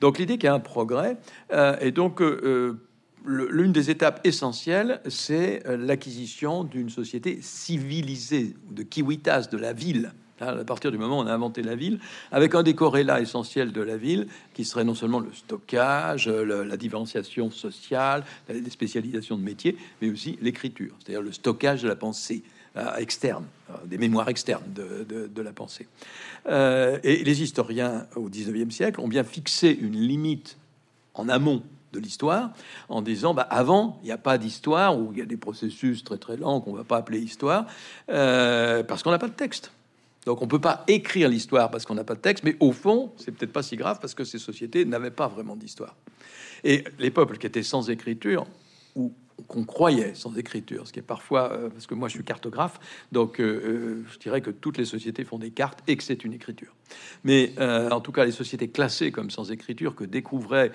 Donc l'idée qu'il y a un progrès, euh, et donc euh, l'une des étapes essentielles, c'est l'acquisition d'une société civilisée, de kiwitas, de la ville, à partir du moment où on a inventé la ville, avec un des corrélats essentiels de la ville, qui serait non seulement le stockage, la différenciation sociale, les spécialisations de métiers, mais aussi l'écriture, c'est-à-dire le stockage de la pensée euh, externe, euh, des mémoires externes de, la pensée. Euh, et les historiens au 19e siècle ont bien fixé une limite en amont de l'histoire en disant bah, avant il n'y a pas d'histoire ou il y a des processus très très lents qu'on va pas appeler histoire parce qu'on n'a pas de texte donc on peut pas écrire l'histoire parce qu'on n'a pas de texte, mais au fond, c'est peut-être pas si grave parce que ces sociétés n'avaient pas vraiment d'histoire. Et les peuples qui étaient sans écriture, ou qu'on croyait sans écriture, ce qui est parfois, euh, parce que moi je suis cartographe, donc euh, euh, je dirais que toutes les sociétés font des cartes et que c'est une écriture. Mais en tout cas, les sociétés classées comme sans écriture que découvraient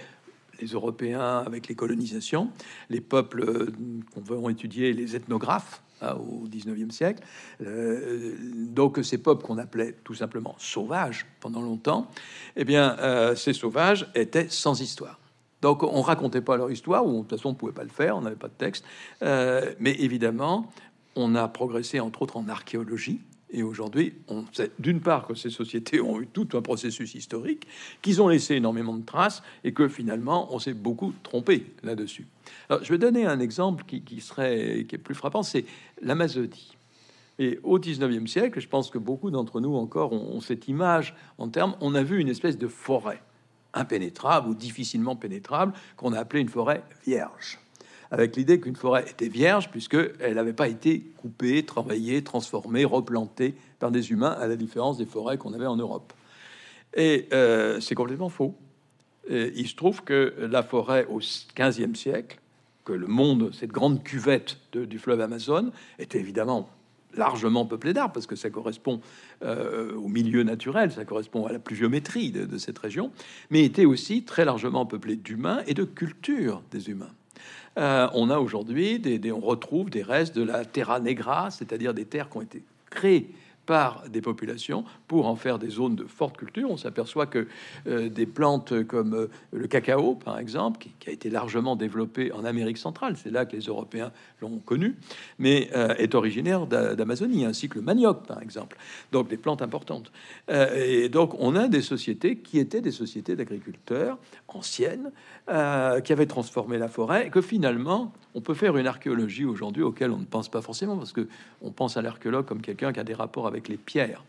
les Européens avec les colonisations, les peuples qu'on veut étudier, les ethnographes, au 19e siècle. Euh, donc ces peuples qu'on appelait tout simplement sauvages pendant longtemps, eh bien euh, ces sauvages étaient sans histoire. Donc on racontait pas leur histoire, ou de toute façon on pouvait pas le faire, on n'avait pas de texte. Euh, mais évidemment, on a progressé entre autres en archéologie. Et aujourd'hui, on sait d'une part que ces sociétés ont eu tout un processus historique, qu'ils ont laissé énormément de traces et que finalement, on s'est beaucoup trompé là-dessus. Je vais donner un exemple qui, serait qui est plus frappant, c'est l'Amazonie. Et au 19e siècle, je pense que beaucoup d'entre nous encore ont, cette image en termes, on a vu une espèce de forêt impénétrable ou difficilement pénétrable qu'on a appelé une forêt vierge avec l'idée qu'une forêt était vierge puisqu'elle n'avait pas été coupée, travaillée, transformée, replantée par des humains, à la différence des forêts qu'on avait en Europe. Et euh, c'est complètement faux. il se trouve que la forêt au 15e siècle, que le monde, cette grande cuvette du fleuve Amazon, était évidemment largement peuplée d'arbres, parce que ça correspond euh, au milieu naturel, ça correspond à la pluviométrie de, de cette région, mais était aussi très largement peuplée d'humains et de culture des humains. Euh, on a aujourd'hui, on retrouve des restes de la terra negra, c'est-à-dire des terres qui ont été créées par des populations pour en faire des zones de forte culture. On s'aperçoit que euh, des plantes comme euh, le cacao, par exemple, qui, a été largement développé en Amérique centrale, c'est là que les Européens l'ont connu, mais euh, est originaire d'Amazonie, ainsi que le manioc, par exemple. Donc des plantes importantes. et donc on a des sociétés qui étaient des sociétés d'agriculteurs anciennes, qui avaient transformé la forêt, que finalement on peut faire une archéologie aujourd'hui auquel on ne pense pas forcément, parce que on pense à l'archéologue comme quelqu'un qui a des rapports avec les pierres.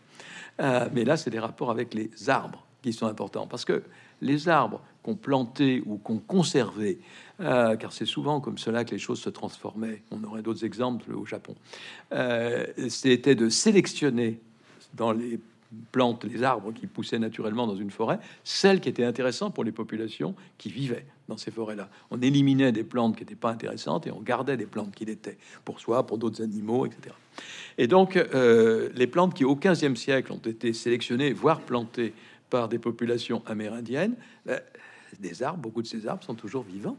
Euh, mais là, c'est des rapports avec les arbres qui sont importants, parce que les arbres qu'on plantait ou qu'on conservait, euh, car c'est souvent comme cela que les choses se transformaient. On aurait d'autres exemples au Japon. Euh, c'était de sélectionner dans les plantes, les arbres qui poussaient naturellement dans une forêt, celles qui étaient intéressantes pour les populations qui vivaient dans ces forêts-là. On éliminait des plantes qui n'étaient pas intéressantes et on gardait des plantes qui l'étaient, pour soi, pour d'autres animaux, etc. Et donc, euh, les plantes qui, au XVe siècle, ont été sélectionnées, voire plantées par des populations amérindiennes, ben, des arbres, beaucoup de ces arbres sont toujours vivants.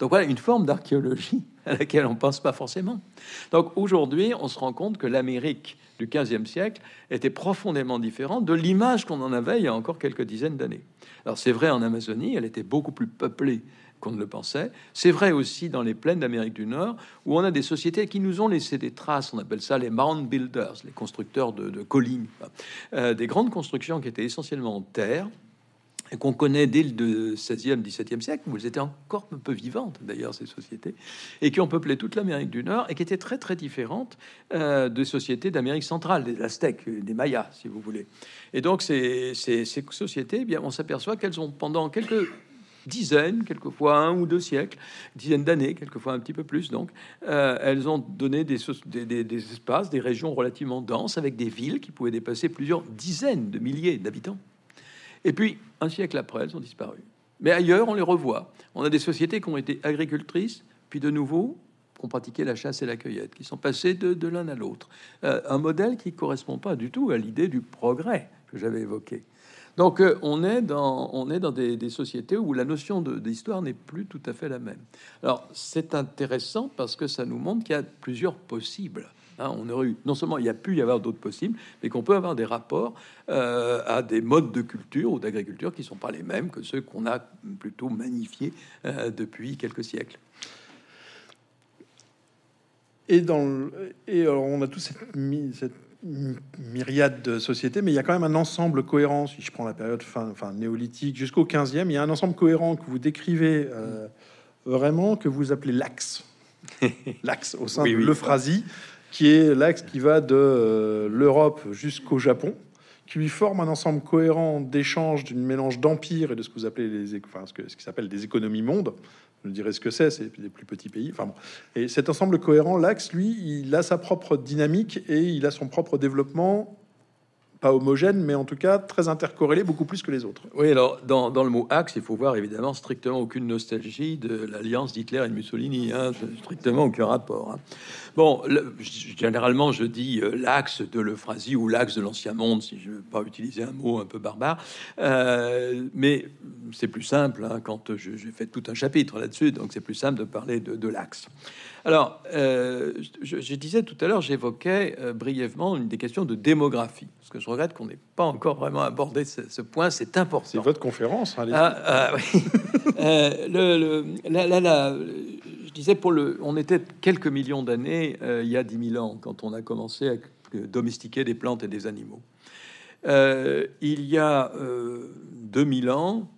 Donc voilà une forme d'archéologie à laquelle on pense pas forcément. Donc aujourd'hui, on se rend compte que l'Amérique du XVe siècle était profondément différente de l'image qu'on en avait il y a encore quelques dizaines d'années. Alors c'est vrai en Amazonie, elle était beaucoup plus peuplée qu'on ne le pensait. C'est vrai aussi dans les plaines d'Amérique du Nord, où on a des sociétés qui nous ont laissé des traces. On appelle ça les mound builders, les constructeurs de, collines, euh, des grandes constructions qui étaient essentiellement en terre, qu'on connaît dès le 16e, 17e siècle, où elles étaient encore un peu vivantes d'ailleurs, ces sociétés, et qui ont peuplé toute l'Amérique du Nord, et qui étaient très très différentes euh, des sociétés d'Amérique centrale, des Aztèques, des Mayas, si vous voulez. Et donc ces, ces, sociétés, eh bien, on s'aperçoit qu'elles ont pendant quelques dizaines, quelquefois un ou deux siècles, dizaines d'années, quelquefois un petit peu plus. Donc, euh, elles ont donné des, des, espaces, des régions relativement denses, avec des villes qui pouvaient dépasser plusieurs dizaines de milliers d'habitants. Et puis, un siècle après, elles ont disparu. Mais ailleurs, on les revoit. On a des sociétés qui ont été agricultrices, puis de nouveau, qui ont pratiqué la chasse et la cueillette, qui sont passées de, l'un à l'autre. Euh, un modèle qui ne correspond pas du tout à l'idée du progrès que j'avais évoqué. Donc euh, on est dans, on est dans des, sociétés où la notion d'histoire n'est plus tout à fait la même. Alors c'est intéressant parce que ça nous montre qu'il y a plusieurs possibles. Hein. on aurait eu, non seulement il y a pu y avoir d'autres possibles, mais qu'on peut avoir des rapports euh, à des modes de culture ou d'agriculture qui sont pas les mêmes que ceux qu'on a plutôt magnifiés euh, depuis quelques siècles. Et, dans et alors on a tous cette, cette myriade de sociétés, mais il y a quand même un ensemble cohérent. Si je prends la période fin, enfin, néolithique jusqu'au 15e, il y a un ensemble cohérent que vous décrivez euh, vraiment, que vous appelez l'axe. l'axe au sein de l'Euphrasie, qui est l'axe qui va de euh, l'Europe jusqu'au Japon, qui lui forme un ensemble cohérent d'échanges, d'une mélange d'empires et de ce que vous appelez les, enfin, ce, que, ce qui s'appelle des économies mondes. Je dirais ce que c'est, c'est des plus petits pays. Enfin bon. Et cet ensemble cohérent, l'axe, lui, il a sa propre dynamique et il a son propre développement pas homogène, mais en tout cas très intercorrélé, beaucoup plus que les autres. Oui, alors dans, dans le mot axe, il faut voir évidemment strictement aucune nostalgie de l'alliance d'Hitler et de Mussolini, hein, strictement aucun rapport. Hein. Bon, généralement, je dis euh, l'axe de l'euphrasie ou l'axe de l'ancien monde, si je veux pas utiliser un mot un peu barbare, euh, mais c'est plus simple hein, quand j'ai fait tout un chapitre là-dessus, donc c'est plus simple de parler de l'axe. Alors, euh, je, disais tout à l'heure, j'évoquais euh, brièvement une des questions de démographie, parce que je regrette qu'on n'ait pas encore vraiment abordé ce, point, c'est important. C'est votre conférence. Hein, ah, ah, oui. euh, le, je disais, pour le, on était quelques millions d'années euh, il y a 10 000 ans, quand on a commencé à domestiquer des plantes et des animaux. il y a 2000 ans,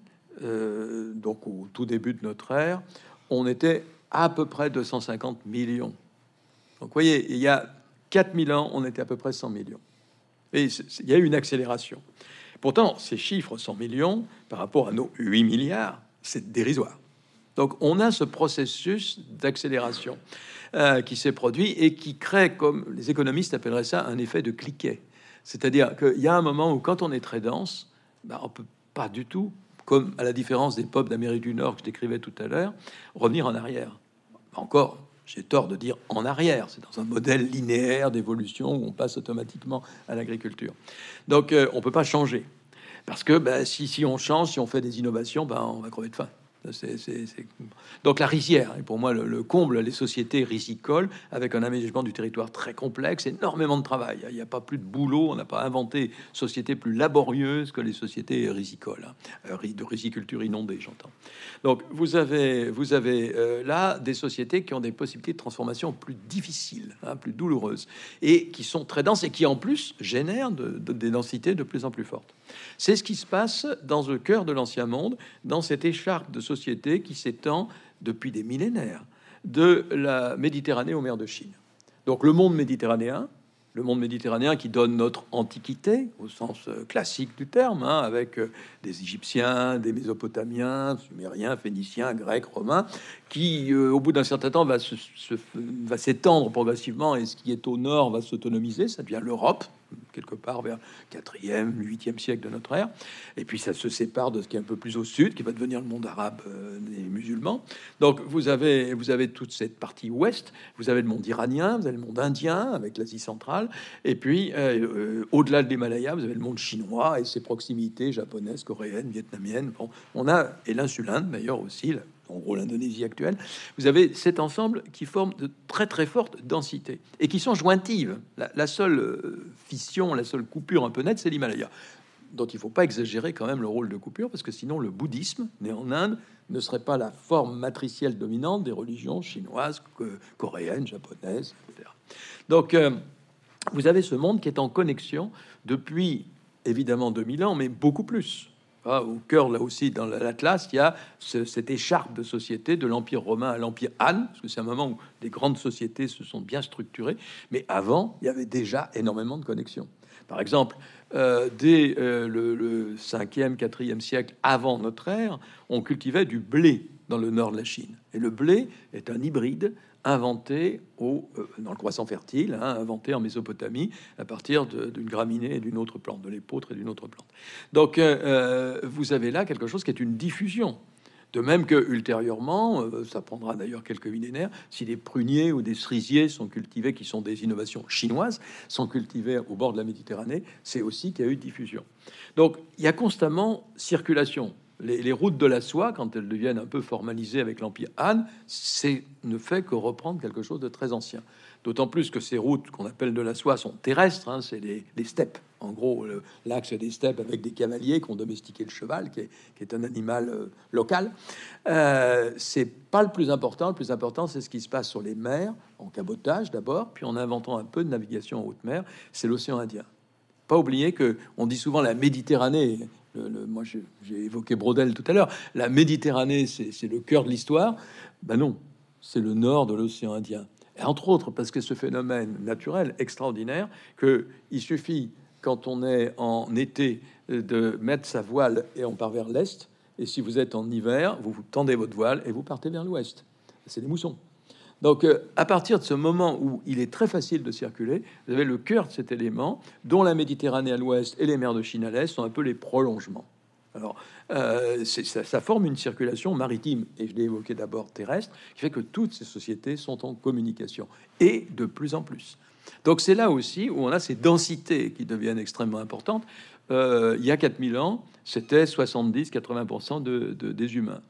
donc au tout début de notre ère, on était à peu près 250 millions. Donc, vous voyez, il y a 4000 ans, on était à peu près 100 millions. Et il y a eu une accélération. Pourtant, ces chiffres, 100 millions, par rapport à nos 8 milliards, c'est dérisoire. Donc, on a ce processus d'accélération euh, qui s'est produit et qui crée, comme les économistes appelleraient ça, un effet de cliquet. C'est-à-dire qu'il y a un moment où, quand on est très dense, ben, on peut pas du tout, comme à la différence des peuples d'Amérique du Nord que je décrivais tout à l'heure, revenir en arrière encore, j'ai tort de dire en arrière. C'est dans un modèle linéaire d'évolution où on passe automatiquement à l'agriculture. Donc, euh, on peut pas changer. Parce que ben, si, on change, si on fait des innovations, ben, on va crever de faim. Donc la rizière est pour moi le, comble, les sociétés rizicoles avec un aménagement du territoire très complexe, énormément de travail. Il n'y a pas plus de boulot, on n'a pas inventé société plus laborieuse que les sociétés rizicoles, hein. euh, de riziculture inondée, j'entends. Donc vous avez, vous avez euh, là des sociétés qui ont des possibilités de transformation plus difficiles, hein, plus douloureuses, et qui sont très denses et qui en plus génèrent des densités de plus en plus fortes. C'est ce qui se passe dans le cœur de l'ancien monde, dans cette écharpe de société qui s'étend depuis des millénaires de la Méditerranée aux mers de Chine. Donc le monde méditerranéen, le monde méditerranéen qui donne notre antiquité au sens euh, classique du terme, hein, avec euh, des Égyptiens, des Mésopotamiens, Sumériens, Phéniciens, Grecs, Romains, qui euh, au bout d'un certain temps va, se, va s'étendre progressivement et ce qui est au nord va s'autonomiser, ça devient l'Europe, quelque part vers 4e, 8e siècle de notre ère. Et puis ça se sépare de ce qui est un peu plus au sud, qui va devenir le monde arabe euh, des musulmans. Donc vous avez, vous avez toute cette partie ouest, vous avez le monde iranien, vous avez le monde indien avec l'Asie centrale, et puis euh, euh, au-delà de l'Himalaya, vous avez le monde chinois et ses proximités japonaises, coréennes, vietnamiennes. Bon, on a, et l'insule d'ailleurs aussi, en gros l'Indonésie actuelle, vous avez cet ensemble qui forme de très très fortes densités et qui sont jointives. La, seule euh, fission, la seule coupure un peu nette, c'est l'Himalaya, dont il ne faut pas exagérer quand même le rôle de coupure, parce que sinon le bouddhisme, né en Inde, ne serait pas la forme matricielle dominante des religions chinoises, coréennes, japonaises, etc. Donc euh, vous avez ce monde qui est en connexion depuis évidemment 2000 ans, mais beaucoup plus au cœur, là aussi, dans l'Atlas, il y a cette écharpe de société de l'Empire romain à l'Empire Han, parce que c'est un moment où les grandes sociétés se sont bien structurées. Mais avant, il y avait déjà énormément de connexions. Par exemple, euh, dès euh, le, 5e, 4e siècle avant notre ère, on cultivait du blé dans le nord de la Chine. Et le blé est un hybride inventé au, euh, dans le croissant fertile, hein, inventé en Mésopotamie à partir d'une graminée et d'une autre plante, de l'épeautre et d'une autre plante. Donc euh, euh, vous avez là quelque chose qui est une diffusion De même que ultérieurement, ça prendra d'ailleurs quelques millénaires, si des pruniers ou des cerisiers sont cultivés, qui sont des innovations chinoises, sont cultivés au bord de la Méditerranée, c'est aussi qu'il y a eu diffusion. Donc il y a constamment circulation. Les, routes de la soie, quand elles deviennent un peu formalisées avec l'Empire Han, c'est ne fait que reprendre quelque chose de très ancien. D'autant plus que ces routes qu'on appelle de la soie sont terrestres, hein, c'est les, steppes. En gros, l'axe des steppes avec des cavaliers qui ont domestiqué le cheval, qui est, un animal euh, local. Euh, c'est pas le plus important. Le plus important, c'est ce qui se passe sur les mers, en cabotage d'abord, puis en inventant un peu de navigation en haute mer, c'est l'océan Indien. Pas oublier que on dit souvent la Méditerranée. Moi, j'ai évoqué Brodel tout à l'heure. La Méditerranée, c'est le cœur de l'histoire. Ben non, c'est le nord de l'océan Indien entre autres parce que ce phénomène naturel extraordinaire que il suffit quand on est en été de mettre sa voile et on part vers l'est. Et si vous êtes en hiver, vous, vous tendez votre voile et vous partez vers l'ouest. C'est des moussons. Donc, euh, à partir de ce moment où il est très facile de circuler, vous avez le cœur de cet élément, dont la Méditerranée à l'ouest et les mers de Chine à l'est sont un peu les prolongements. Alors, euh, ça, forme une circulation maritime, et je l'ai évoqué d'abord terrestre, qui fait que toutes ces sociétés sont en communication, et de plus en plus. Donc c'est là aussi où on a ces densités qui deviennent extrêmement importantes. Euh, il y a 4000 ans, c'était 70-80% de, des humains.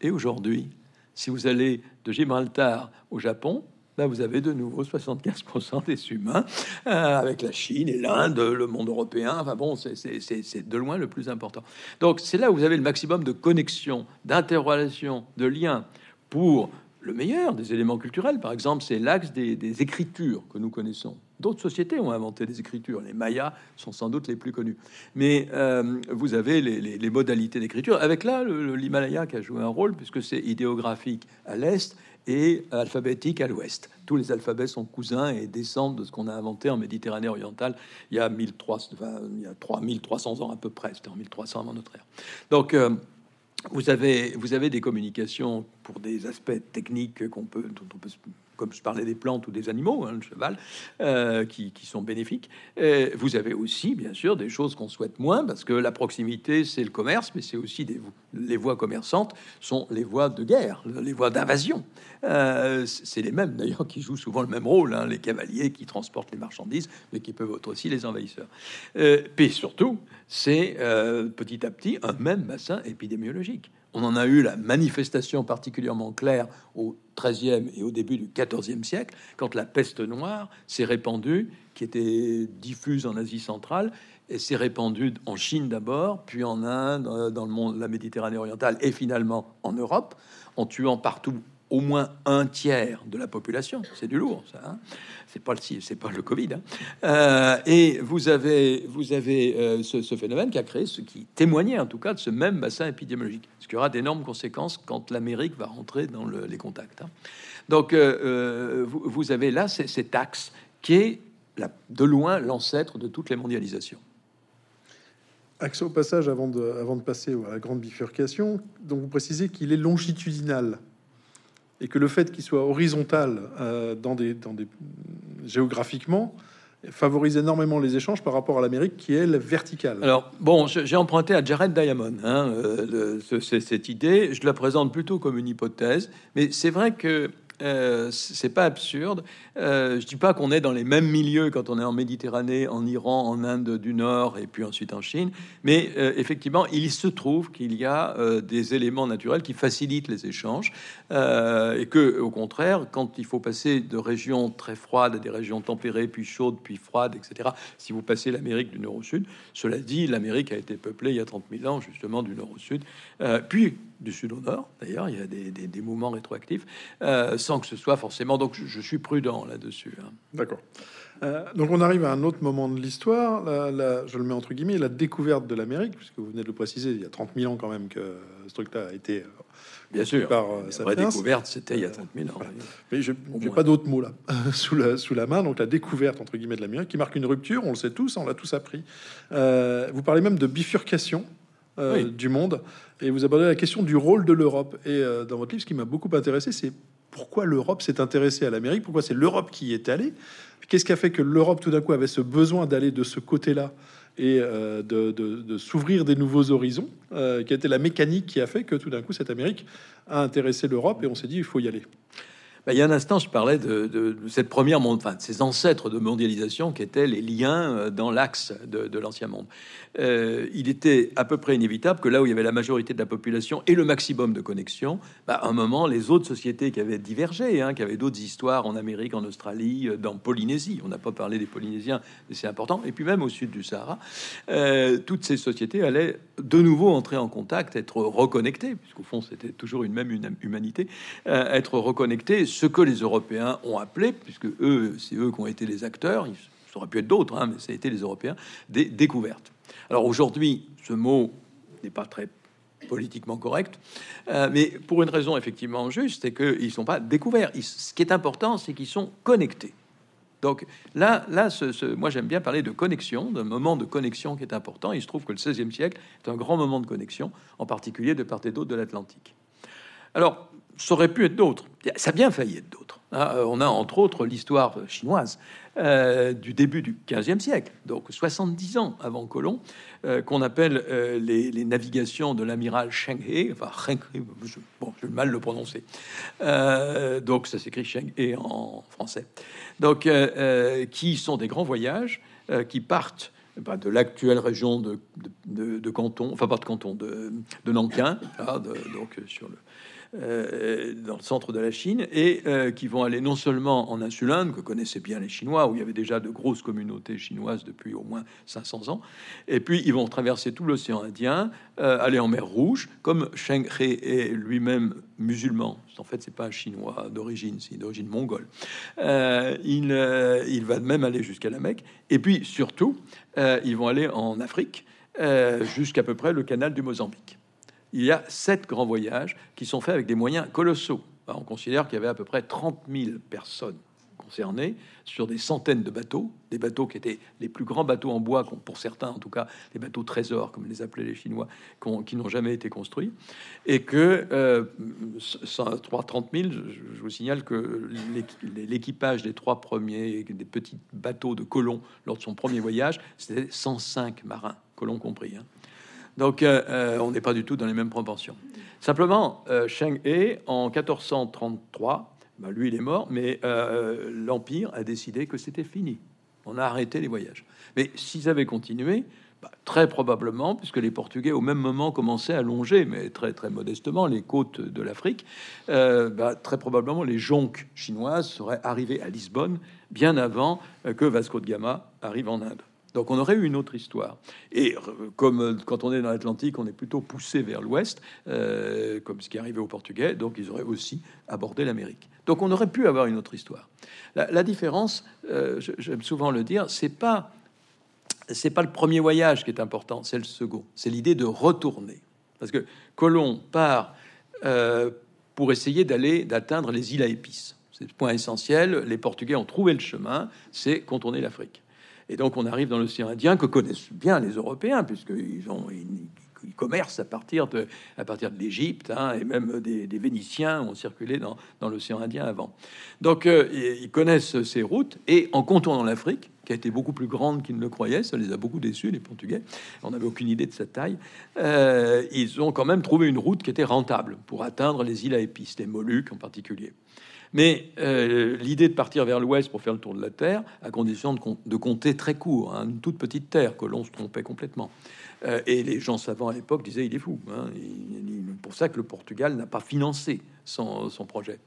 Et aujourd'hui, si vous allez de Gibraltar au Japon, ben vous avez de nouveau 75% des humains, euh, avec la Chine et l'Inde, le monde européen. Enfin bon, c'est de loin le plus important. Donc c'est là où vous avez le maximum de connexion, d'interrelation, de liens pour le meilleur des éléments culturels. Par exemple, c'est l'axe des, écritures que nous connaissons. D'autres sociétés ont inventé des écritures. Les Mayas sont sans doute les plus connus. Mais euh, vous avez les, modalités d'écriture. Avec là, l'Himalaya qui a joué un rôle, puisque c'est idéographique à l'est et alphabétique à l'ouest. Tous les alphabets sont cousins et descendent de ce qu'on a inventé en Méditerranée orientale il y a, 1300, il y a 3300 ans à peu près, c'était en 1300 avant notre ère. Donc, euh, vous avez, vous avez des communications pour des aspects techniques qu'on peut, dont on peut comme je parlais des plantes ou des animaux, hein, le cheval, euh, qui, sont bénéfiques. vous avez aussi, bien sûr, des choses qu'on souhaite moins, parce que la proximité, c'est le commerce, mais c'est aussi des, les voies commerçantes sont les voies de guerre, les voies d'invasion. Euh, c'est les mêmes, d'ailleurs, qui jouent souvent le même rôle, hein, les cavaliers qui transportent les marchandises, mais qui peuvent être aussi les envahisseurs. Euh, puis surtout, c'est petit à petit un même bassin épidémiologique. On en a eu la manifestation particulièrement claire au XIIIe et au début du XIVe siècle, quand la peste noire s'est répandue, qui était diffuse en Asie centrale, et s'est répandue en Chine d'abord, puis en Inde, dans le monde, la Méditerranée orientale, et finalement en Europe, en tuant partout au moins un tiers de la population. C'est du lourd, ça. Hein. c'est pas le c'est pas le Covid. Hein. Euh, et vous avez vous avez euh, ce, phénomène qui a créé ce qui témoignait en tout cas de ce même bassin épidémiologique, ce qui aura d'énormes conséquences quand l'Amérique va rentrer dans les contacts. Hein. Donc euh, vous, avez là cet axe qui est de loin l'ancêtre de toutes les mondialisations. Axe au passage avant de, avant de passer à la grande bifurcation, donc vous précisez qu'il est longitudinal et que le fait qu'il soit horizontal euh, dans des, dans géographiquement favorise énormément les échanges par rapport à l'Amérique qui est elle verticale. Alors bon, j'ai emprunté à Jared Diamond hein, euh, cette idée. Je la présente plutôt comme une hypothèse, mais c'est vrai que euh, c'est pas absurde. Euh, je dis pas qu'on est dans les mêmes milieux quand on est en Méditerranée, en Iran, en Inde du Nord et puis ensuite en Chine, mais euh, effectivement, il se trouve qu'il y a des éléments naturels qui facilitent les échanges et que, au contraire, quand il faut passer de régions très froides à des régions tempérées, puis chaudes, puis froides, etc. Si vous passez l'Amérique du Nord au Sud, cela dit, l'Amérique a été peuplée il y a 30 000 ans justement du Nord au Sud, puis du sud au nord. D'ailleurs, il y a des, des, mouvements rétroactifs, euh, sans que ce soit forcément. Donc, je, suis prudent là-dessus. Hein. D'accord. Euh, donc, on arrive à un autre moment de l'histoire. je le mets entre guillemets, la découverte de l'Amérique, puisque vous venez de le préciser, il y a 30 000 ans quand même que ce truc-là a été. Euh, Bien sûr, par la vraie découverte, c'était il y a 30 000 ans. Mais je n'ai pas d'autres mots là sous, la, sous la main. Donc la découverte entre guillemets de l'Amérique qui marque une rupture, on le sait tous, on l'a tous appris. vous parlez même de bifurcation euh, du monde. Et vous abordez la question du rôle de l'Europe. Et euh, dans votre livre, ce qui m'a beaucoup intéressé, c'est pourquoi l'Europe s'est intéressée à l'Amérique, pourquoi c'est l'Europe qui y est allée. Qu'est-ce qui a fait que l'Europe, tout d'un coup, avait ce besoin d'aller de ce côté-là et de, de s'ouvrir des nouveaux horizons, qui a été la mécanique qui a fait que tout d'un coup cette Amérique a intéressé l'Europe et on s'est dit il faut y aller. Bah, il y a un instant, je parlais de, cette première monde, enfin, de ces ancêtres de mondialisation qui étaient les liens euh, dans l'axe de, l'ancien monde. Euh, il était à peu près inévitable que là où il y avait la majorité de la population et le maximum de connexions, bah, à un moment, les autres sociétés qui avaient divergé, hein, qui avaient d'autres histoires en Amérique, en Australie, euh, dans Polynésie, on n'a pas parlé des Polynésiens, mais c'est important, et puis même au sud du Sahara, toutes ces sociétés allaient de nouveau entrer en contact, être reconnectées, puisqu'au fond c'était toujours une même humanité, être reconnectées ce que les Européens ont appelé, puisque eux, c'est eux qui ont été les acteurs, il aurait pu être d'autres, hein, mais ça a été les Européens, des découvertes. Alors aujourd'hui, ce mot n'est pas très politiquement correct, euh, mais pour une raison effectivement juste, c'est qu'ils ne sont pas découverts. ce qui est important, c'est qu'ils sont connectés. Donc là, là ce, moi j'aime bien parler de connexion, d'un moment de connexion qui est important. Il se trouve que le XVIe siècle est un grand moment de connexion, en particulier de part et d'autre de l'Atlantique. Alors, ça aurait pu être d'autres. Ça a bien failli être d'autres. Hein. Euh, on a entre autres l'histoire chinoise euh, du début du 15e siècle, donc 70 ans avant Colomb, euh, qu'on appelle les, navigations de l'amiral Sheng He, enfin je, bon, vais mal le prononcer. donc ça s'écrit Sheng He en français. Donc qui sont des grands voyages qui partent bah, de l'actuelle région de, de, Canton, enfin pas de Canton, de, Nankin, donc sur le euh, dans le centre de la Chine, et euh, qui vont aller non seulement en Insulinde, que connaissaient bien les Chinois, où il y avait déjà de grosses communautés chinoises depuis au moins 500 ans, et puis ils vont traverser tout l'océan Indien, euh, aller en mer Rouge, comme Sheng He est lui-même musulman. En fait, c'est pas un Chinois d'origine, c'est d'origine mongole. il, il va même aller jusqu'à la Mecque, et puis surtout, ils vont aller en Afrique, jusqu'à peu près le canal du Mozambique il y a sept grands voyages qui sont faits avec des moyens colossaux. On considère qu'il y avait à peu près 30 000 personnes concernées sur des centaines de bateaux, des bateaux qui étaient les plus grands bateaux en bois, pour certains en tout cas, les bateaux trésors, comme les appelaient les Chinois, qui n'ont jamais été construits, et que euh, 30 000, je vous signale que l'équipage des trois premiers, des petits bateaux de colons lors de son premier voyage, c'était 105 marins, colons compris. Hein. Donc, euh, euh, on n'est pas du tout dans les mêmes proportions. Simplement, euh, Sheng He, en 1433, bah, lui, il est mort, mais l'Empire a décidé que c'était fini. On a arrêté les voyages. Mais s'ils avaient continué, bah, très probablement, puisque les Portugais, au même moment, commençaient à longer, mais très, très modestement, les côtes de l'Afrique, bah, très probablement, les jonques chinoises seraient arrivées à Lisbonne bien avant que Vasco de Gama arrive en Inde. Donc on aurait eu une autre histoire. Et euh, comme euh, quand on est dans l'Atlantique, on est plutôt poussé vers l'ouest, euh, comme ce qui est arrivé aux Portugais, donc ils auraient aussi abordé l'Amérique. Donc on aurait pu avoir une autre histoire. La, différence, j'aime souvent le dire, c'est pas c'est pas le premier voyage qui est important, c'est le second. C'est l'idée de retourner, parce que Colomb part pour essayer d'aller d'atteindre les îles à épices. C'est le point essentiel. Les Portugais ont trouvé le chemin, c'est contourner l'Afrique. Et donc on arrive dans l'océan Indien que connaissent bien les Européens, puisqu'ils ont ils, commercent à partir de, à partir de l'Égypte, hein, et même des, Vénitiens ont circulé dans, dans l'océan Indien avant. Donc euh, ils connaissent ces routes, et en contournant l'Afrique, qui a été beaucoup plus grande qu'ils ne le croyaient, ça les a beaucoup déçus, les Portugais, on n'avait aucune idée de sa taille, euh, ils ont quand même trouvé une route qui était rentable pour atteindre les îles à épices, les Moluques en particulier. Mais euh, l'idée de partir vers l'ouest pour faire le tour de la Terre, à condition de, compter très court, hein, une toute petite Terre, que l'on se trompait complètement. Euh, et les gens savants à l'époque disaient il est fou. Hein, pour ça que le Portugal n'a pas financé son, projet,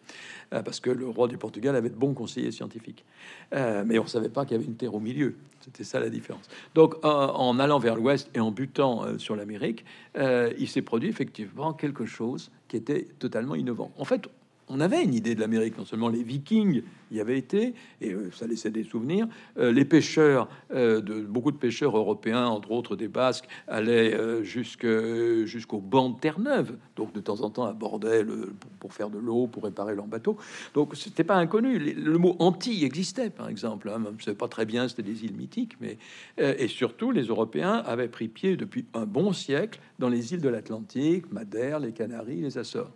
euh, parce que le roi du Portugal avait de bons conseillers scientifiques, mais on ne savait pas qu'il y avait une terre au milieu. C'était ça la différence. Donc, en allant vers l'ouest et en butant sur l'Amérique, il s'est produit effectivement quelque chose qui était totalement innovant. En fait, on avait une idée de l'Amérique, non seulement les Vikings y avaient été, et euh, ça laissait des souvenirs, euh, les pêcheurs, euh, de, beaucoup de pêcheurs européens, entre autres des Basques, allaient jusqu'au banc de Terre-Neuve, donc de temps en temps abordaient le, pour, faire de l'eau, pour réparer leur bateau. Donc c'était pas inconnu. Le, mot anti existait, par exemple. Hein, même pas très bien, c'était des îles mythiques, mais et surtout les Européens avaient pris pied depuis un bon siècle dans les îles de l'Atlantique, Madère, les Canaries, les Açores.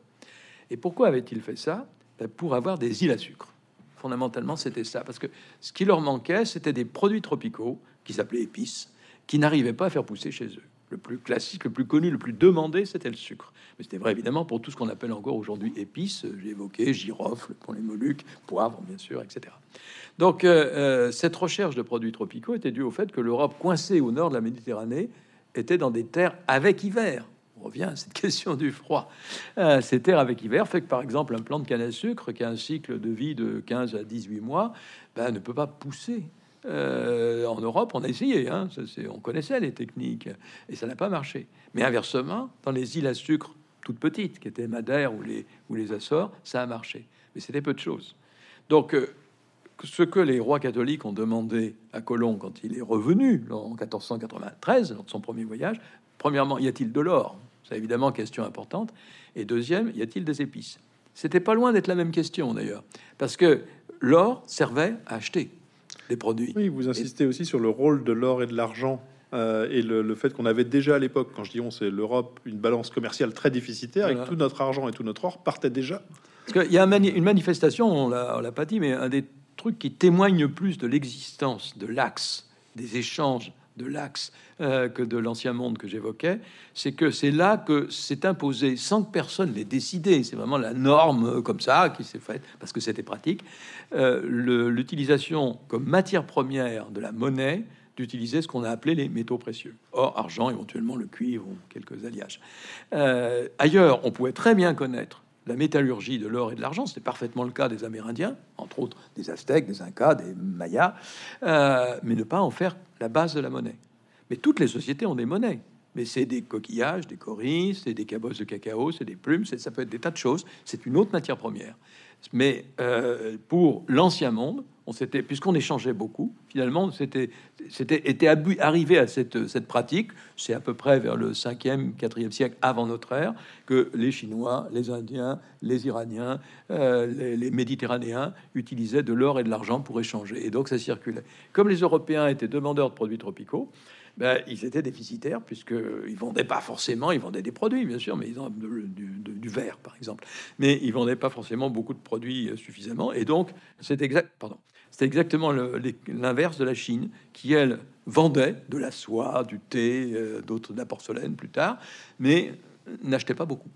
Et pourquoi avait-il fait ça ben, Pour avoir des îles à sucre. Fondamentalement, c'était ça. Parce que ce qui leur manquait, c'était des produits tropicaux qui s'appelaient épices qui n'arrivaient pas à faire pousser chez eux. Le plus classique, le plus connu, le plus demandé, c'était le sucre. Mais c'était vrai évidemment pour tout ce qu'on appelle encore aujourd'hui épices. J'ai évoqué girofle pour les Moluques, poivre bien sûr, etc. Donc euh, euh, cette recherche de produits tropicaux était due au fait que l'Europe, coincée au nord de la Méditerranée, était dans des terres avec hiver. Revient à cette question du froid. Euh, ces avec hiver fait que par exemple un plant de canne à sucre qui a un cycle de vie de 15 à 18 mois ben, ne peut pas pousser euh, en Europe, on a essayé, hein, on connaissait les techniques et ça n'a pas marché. Mais inversement, dans les îles à sucre toutes petites, qui étaient Madère ou les, ou les Açores, ça a marché. Mais c'était peu de choses. Donc, euh, ce que les rois catholiques ont demandé à Colomb quand il est revenu en 1493, lors de son premier voyage, premièrement, y a-t-il de l'or? C'est évidemment question importante. Et deuxième, y a-t-il des épices? C'était pas loin d'être la même question d'ailleurs, parce que l'or servait à acheter produits. Oui, vous insistez aussi sur le rôle de l'or et de l'argent euh, et le, fait qu'on avait déjà à l'époque, quand je dis on, c'est l'Europe, une balance commerciale très déficitaire et que tout notre argent et tout notre or partait déjà. Parce qu'il y a une manifestation, on l'a pas dit, mais un des trucs qui témoigne plus de l'existence de l'axe, des échanges de l'axe euh, que de l'ancien monde que j'évoquais, c'est que c'est là que s'est imposé, sans que personne l'ait décidé, c'est vraiment la norme euh, comme ça qui s'est faite, parce que c'était pratique, euh, l'utilisation comme matière première de la monnaie d'utiliser ce qu'on a appelé les métaux précieux. Or, argent, éventuellement le cuivre ou quelques alliages. ailleurs, on pouvait très bien connaître la métallurgie de l'or et de l'argent. C'était parfaitement le cas des Amérindiens, entre autres des Aztèques, des Incas, des Mayas, mais ne pas en faire la base de la monnaie. Mais toutes les sociétés ont des monnaies. Mais c'est des coquillages, des coris, c'est des cabosses de cacao, c'est des plumes, ça peut être des tas de choses. C'est une autre matière première. Mais euh, pour l'ancien monde, on puisqu'on échangeait beaucoup, finalement, c'était, c'était était arrivé à cette, cette pratique. C'est à peu près vers le 5e, 4e siècle avant notre ère que les Chinois, les Indiens, les Iraniens, euh, les, Méditerranéens utilisaient de l'or et de l'argent pour échanger. Et donc ça circulait. Comme les Européens étaient demandeurs de produits tropicaux, ben, ils étaient déficitaires puisqu'ils vendaient pas forcément, ils vendaient des produits bien sûr, mais ils ont du, verre par exemple, mais ils vendaient pas forcément beaucoup de produits euh, suffisamment, et donc c'est exactement l'inverse de la Chine qui elle vendait de la soie, du thé, euh, d'autres de la porcelaine plus tard, mais n'achetait pas beaucoup.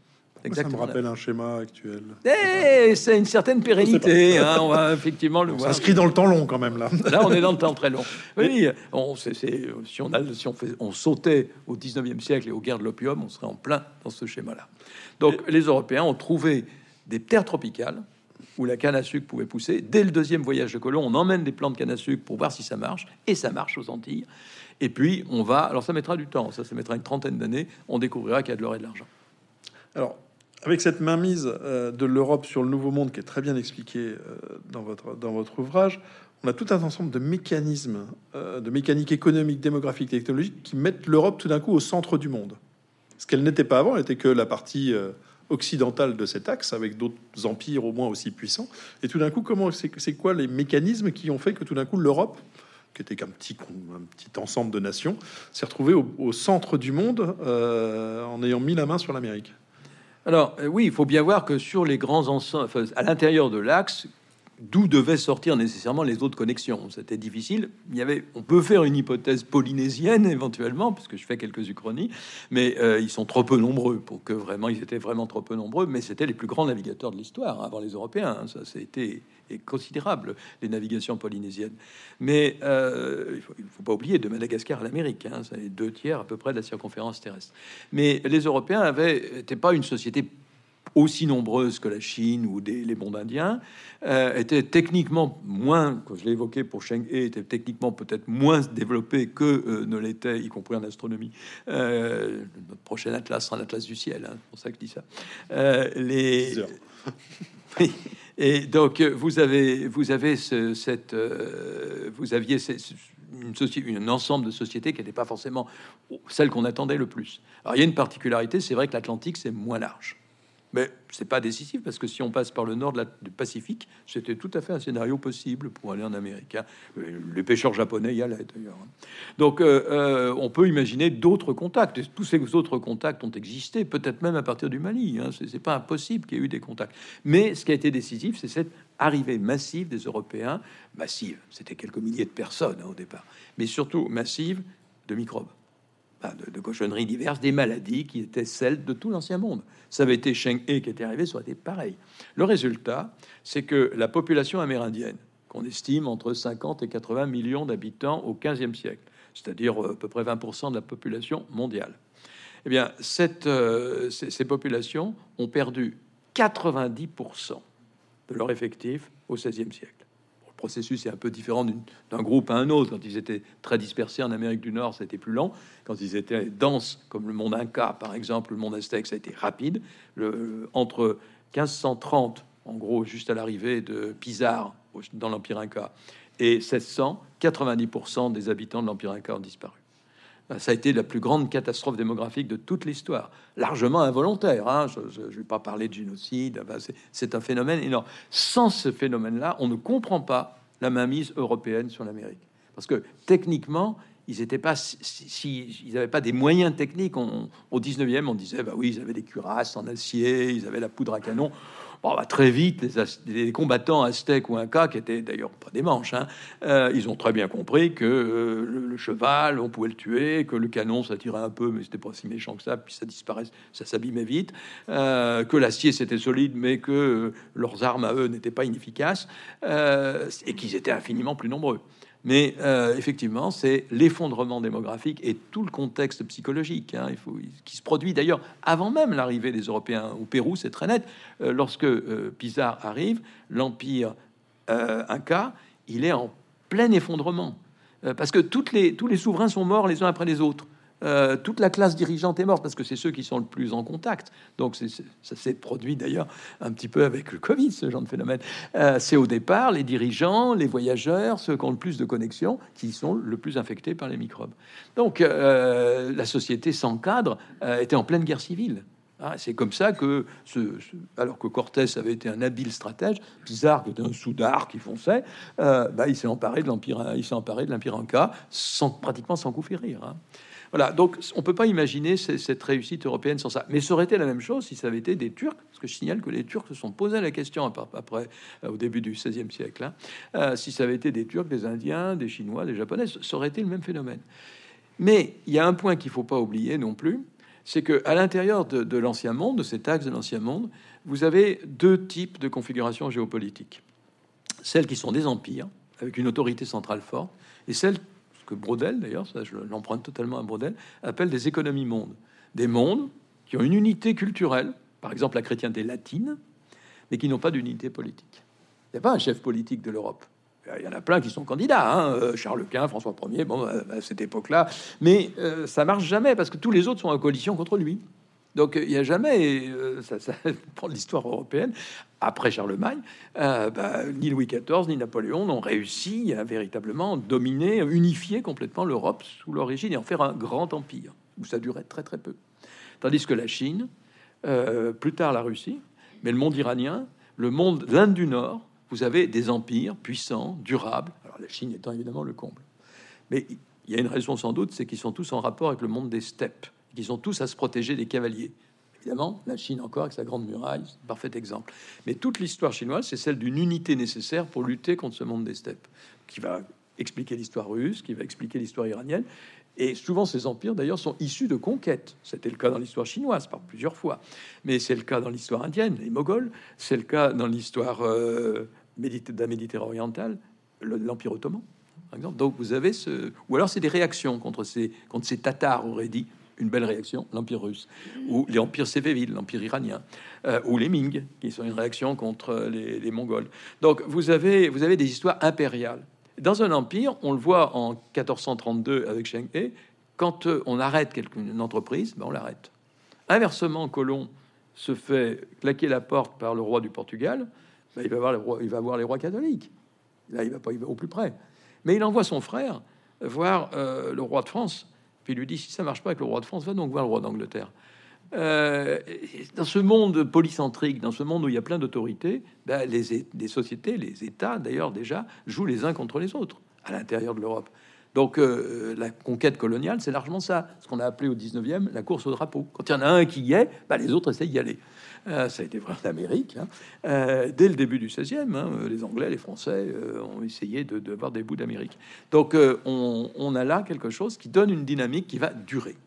Exactement. Ça me rappelle un schéma actuel. Eh, c'est une certaine pérennité. Hein, on va effectivement le voir. Inscrit dans le temps long quand même là. Là, on est dans le temps très long. Oui, on, c'est, si on a, si on fait, on sautait au 19e siècle et aux guerres de l'opium, on serait en plein dans ce schéma-là. Donc, les Européens ont trouvé des terres tropicales où la canne à sucre pouvait pousser. Dès le deuxième voyage de Colomb, on emmène des plantes de canne à sucre pour voir si ça marche, et ça marche aux Antilles. Et puis on va, alors ça mettra du temps, ça, ça mettra une trentaine d'années, on découvrira qu'il y a de l'or et de l'argent. Alors, avec cette mainmise euh, de l'Europe sur le Nouveau Monde qui est très bien expliqué euh, dans, votre, dans votre ouvrage, on a tout un ensemble de mécanismes, euh, de mécanique économique, démographique, technologique qui mettent l'Europe tout d'un coup au centre du monde. Ce qu'elle n'était pas avant, elle était que la partie occidentale de cet axe, avec d'autres empires au moins aussi puissants. Et tout d'un coup, comment c'est quoi les mécanismes qui ont fait que tout d'un coup l'Europe, qui était qu'un petit, un petit ensemble de nations, s'est retrouvée au, centre du monde en ayant mis la main sur l'Amérique? Alors euh, oui, il faut bien voir que sur les grands ensembles, à l'intérieur de l'axe, d'où devaient sortir nécessairement les autres connexions. C'était difficile. Il y avait, on peut faire une hypothèse polynésienne éventuellement, puisque je fais quelques uchronies, mais euh, ils sont trop peu nombreux pour que vraiment ils étaient vraiment trop peu nombreux. Mais c'était les plus grands navigateurs de l'histoire hein, avant les Européens. Hein. ça, c'était considérable les navigations polynésiennes. Mais euh, il, faut, faut, pas oublier de Madagascar à l'Amérique. Hein, c'est deux tiers à peu près de la circonférence terrestre. Mais les Européens n'étaient pas une société aussi nombreuses que la Chine ou des, les mondes indiens, euh, étaient techniquement moins, comme je l'ai évoqué pour Cheng He, étaient techniquement peut-être moins développées que euh, ne l'était, y compris en astronomie. Euh, notre prochain atlas sera l'atlas du ciel, hein, c'est pour ça que je dis ça. Les... Et donc vous avez, vous avez ce, cette, vous aviez une société, un ensemble de sociétés qui n'était pas forcément celle qu'on attendait le plus. Alors il y a une particularité, c'est vrai que l'Atlantique c'est moins large. Mais c'est pas décisif parce que si on passe par le nord du Pacifique, c'était tout à fait un scénario possible pour aller en Amérique. Hein. Les pêcheurs japonais y allaient d'ailleurs. Hein. Donc euh, euh, on peut imaginer d'autres contacts. tous ces autres contacts ont existé, peut-être même à partir du Mali. Hein. C'est pas impossible qu'il y ait eu des contacts. Mais ce qui a été décisif, c'est cette arrivée massive des Européens. Massive, c'était quelques milliers de personnes au départ, mais surtout massive de microbes, de, cochonneries diverses, des maladies qui étaient celles de tout l'ancien monde. Ça avait été Cheng He qui était arrivé, ça aurait été pareil. Le résultat, c'est que la population amérindienne, qu'on estime entre 50 et 80 millions d'habitants au 15e siècle, c'est-à-dire euh, à peu près 20% de la population mondiale, eh bien, cette, euh, ces, ces populations ont perdu 90% de leur effectif au XVIe siècle. Processus est un peu différent d'un groupe à un autre. Quand ils étaient très dispersés en Amérique du Nord, c'était plus lent. Quand ils étaient denses, comme le monde Inca, par exemple, le monde aztèque, ça a été rapide. Le, entre 1530, en gros, juste à l'arrivée de Pizarre dans l'Empire Inca, et 1600, 90% des habitants de l'Empire Inca ont disparu. Ben, ça a été la plus grande catastrophe démographique de toute l'histoire, largement involontaire. Hein. Je ne vais pas parler de génocide, c'est un phénomène énorme. Sans ce phénomène-là, on ne comprend pas la mainmise européenne sur l'Amérique. Parce que techniquement, ils n'étaient pas, n'avaient pas des moyens techniques. au 19e, on disait, bah oui, ils avaient des cuirasses en acier, ils avaient la poudre à canon. Bah, très vite, les, combattants aztèques ou incas, qui étaient d'ailleurs pas des manches, hein, euh, ils ont très bien compris que euh, le, cheval, on pouvait le tuer, que le canon, ça tirait un peu, mais c'était pas si méchant que ça, puis ça disparaissait, ça s'abîmait vite, euh, que l'acier c'était solide, mais que leurs armes à eux n'étaient pas inefficaces, et qu'ils étaient infiniment plus nombreux. Mais euh, effectivement, c'est l'effondrement démographique et tout le contexte psychologique hein, il faut, qui se produit d'ailleurs avant même l'arrivée des Européens au Pérou, c'est très net. Euh, lorsque euh, Pizarre arrive, l'empire inca, il est en plein effondrement parce que toutes tous les souverains sont morts les uns après les autres. Euh, toute la classe dirigeante est morte parce que c'est ceux qui sont le plus en contact. Donc ça s'est produit d'ailleurs un petit peu avec le Covid, ce genre de phénomène. Euh, c'est au départ les dirigeants, les voyageurs, ceux qui ont le plus de connexions, qui sont le plus infectés par les microbes. Donc euh, la société sans cadre était en pleine guerre civile. Ah, c'est comme ça que, ce, alors que Cortés avait été un habile stratège, Pizarre, qui était un soudard qui fonçait, bah, il s'est emparé de l'empire, il s'est emparé de l'empire Inca, sans pratiquement sans coup férir. Donc on peut pas imaginer cette réussite européenne sans ça. Mais ça aurait été la même chose si ça avait été des Turcs, parce que je signale que les Turcs se sont posé la question après, euh, au début du XVIe siècle. Hein. Euh, si ça avait été des Turcs, des Indiens, des Chinois, des Japonais, ça aurait été le même phénomène. Mais il y a un point qu'il faut pas oublier non plus, c'est que à l'intérieur de, de l'ancien monde, de cet axe de l'ancien monde, vous avez deux types de configurations géopolitiques. Celles qui sont des empires, avec une autorité centrale forte, et celles que Brodel, d'ailleurs, ça je l'emprunte totalement à Brodel, appelle des économies mondes. Des mondes qui ont une unité culturelle, par exemple la chrétienté latine, mais qui n'ont pas d'unité politique. Il n'y a pas un chef politique de l'Europe. Il y en a plein qui sont candidats, hein, euh, Charles Quint, François Ier, bon, à cette époque-là, mais euh, ça marche jamais parce que tous les autres sont en coalition contre lui. Donc il n'y a jamais, euh, ça, ça, pour l'histoire européenne, après Charlemagne, euh, bah, ni Louis XIV ni Napoléon n'ont réussi à véritablement dominer, unifier complètement l'Europe sous l'origine et en faire un grand empire, où ça durait très très peu. Tandis que la Chine, euh, plus tard la Russie, mais le monde iranien, le monde, l'Inde du Nord, vous avez des empires puissants, durables. Alors la Chine étant évidemment le comble. Mais il y a une raison sans doute, c'est qu'ils sont tous en rapport avec le monde des steppes qui sont tous à se protéger des cavaliers. Évidemment, la Chine encore avec sa grande muraille, un parfait exemple. Mais toute l'histoire chinoise, c'est celle d'une unité nécessaire pour lutter contre ce monde des steppes, qui va expliquer l'histoire russe, qui va expliquer l'histoire iranienne. Et souvent, ces empires, d'ailleurs, sont issus de conquêtes. C'était le cas dans l'histoire chinoise par plusieurs fois. Mais c'est le cas dans l'histoire indienne, les Moghols. C'est le cas dans l'histoire euh, de orientale, l'Empire ottoman, par exemple. Donc, vous avez ce... Ou alors, c'est des réactions contre ces, contre ces Tatars, aurait dit, une belle réaction, l'Empire russe, ou l'Empire sévéville, l'Empire iranien, euh, ou les Ming, qui sont une réaction contre les, Mongols. Donc vous avez, vous avez des histoires impériales. Dans un empire, on le voit en 1432 avec Sheng He, quand euh, on arrête quelque, une entreprise, ben on l'arrête. Inversement, Colomb se fait claquer la porte par le roi du Portugal, ben il, va voir les rois, il va voir les rois catholiques. Là, il va pas il va au plus près. Mais il envoie son frère voir euh, le roi de France puis il lui dit si ça marche pas avec le roi de France, va donc voir le roi d'Angleterre. Euh, dans ce monde polycentrique, dans ce monde où il y a plein d'autorités, ben, les, sociétés, les États d'ailleurs déjà, jouent les uns contre les autres à l'intérieur de l'Europe. Donc euh, la conquête coloniale, c'est largement ça, ce qu'on a appelé au 19e la course au drapeau. Quand il y en a un qui y est, bah, les autres essayent d'y aller. Euh, ça a été vrai en. Hein. Euh, dès le début du 16e, hein, les Anglais, les Français ont essayé de, de, voir des bouts d'Amérique. Donc on, on, a là quelque chose qui donne une dynamique qui va durer.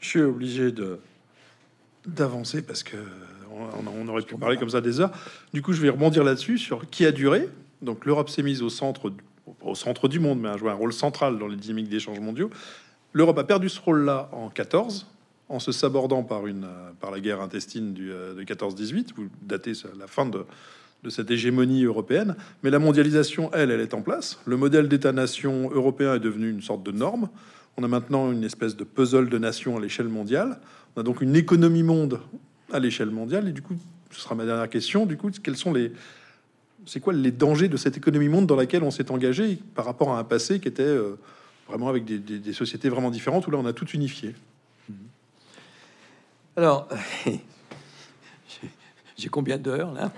Je suis obligé de d'avancer parce que on, aurait pu parler comme ça des heures. Du coup, je vais rebondir là-dessus sur qui a duré. Donc l'Europe s'est mise au centre au centre du monde, mais a joué un rôle central dans les dynamiques d'échanges mondiaux. L'Europe a perdu ce rôle-là en 14, en se sabordant par, une, par la guerre intestine du, euh, de 14-18, vous datez la fin de, de cette hégémonie européenne. Mais la mondialisation, elle, elle est en place. Le modèle d'État-nation européen est devenu une sorte de norme. On a maintenant une espèce de puzzle de nations à l'échelle mondiale. On a donc une économie monde à l'échelle mondiale. Et du coup, ce sera ma dernière question. Du coup, quels sont les, c'est quoi les dangers de cette économie monde dans laquelle on s'est engagé par rapport à un passé qui était euh, vraiment avec des, sociétés vraiment différentes où là on a tout unifié Alors, j'ai combien d'heures là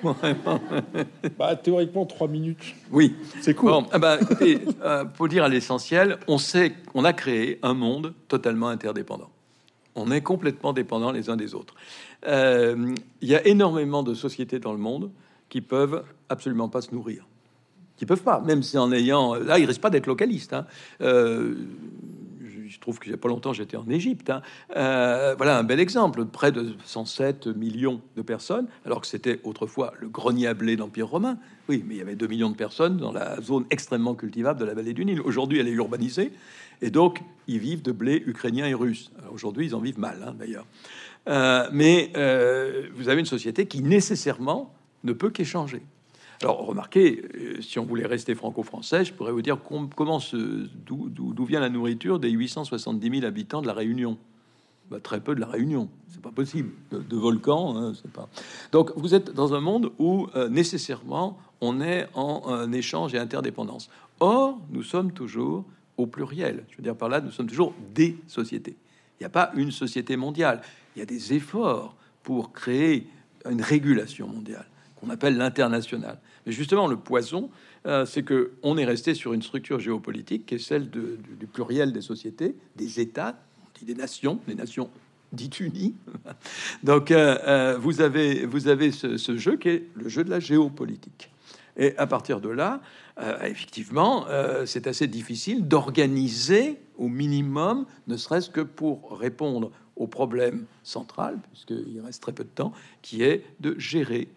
bah, Théoriquement, trois minutes. Oui, c'est cool. Bon, ah bah, euh, pour dire à l'essentiel, on sait qu'on a créé un monde totalement interdépendant. On est complètement dépendants les uns des autres. Euh, il y a énormément de sociétés dans le monde qui peuvent absolument pas se nourrir. Qui peuvent pas, même si en ayant. Là, il risque pas d'être localiste. Hein. Euh, je trouve qu'il y a pas longtemps, j'étais en Égypte. Hein. Euh, voilà un bel exemple. Près de 107 millions de personnes, alors que c'était autrefois le grenier à blé d'Empire romain. Oui, mais il y avait 2 millions de personnes dans la zone extrêmement cultivable de la vallée du Nil. Aujourd'hui, elle est urbanisée. Et donc, ils vivent de blé ukrainien et russe. Aujourd'hui, ils en vivent mal, hein, d'ailleurs. Euh, mais vous avez une société qui nécessairement ne peut qu'échanger. Alors, remarquez, euh, si on voulait rester franco-français, je pourrais vous dire comment d'où vient la nourriture des 870 000 habitants de la Réunion? Bah, très peu de la Réunion, c'est pas possible. De, volcans, hein, c'est pas. Donc, vous êtes dans un monde où euh, nécessairement on est en échange et interdépendance. Or, nous sommes toujours au pluriel. Je veux dire par là, nous sommes toujours des sociétés. Il n'y a pas une société mondiale. Il y a des efforts pour créer une régulation mondiale qu'on appelle l'international. Mais justement, le poison, euh, c'est que on est resté sur une structure géopolitique qui est celle du, pluriel des sociétés, des États, des nations, des nations dites unies. Donc, euh, euh, vous avez, vous avez ce, jeu qui est le jeu de la géopolitique. Et à partir de là, effectivement, c'est assez difficile d'organiser au minimum, ne serait-ce que pour répondre au problème central, puisqu'il reste très peu de temps, qui est de gérer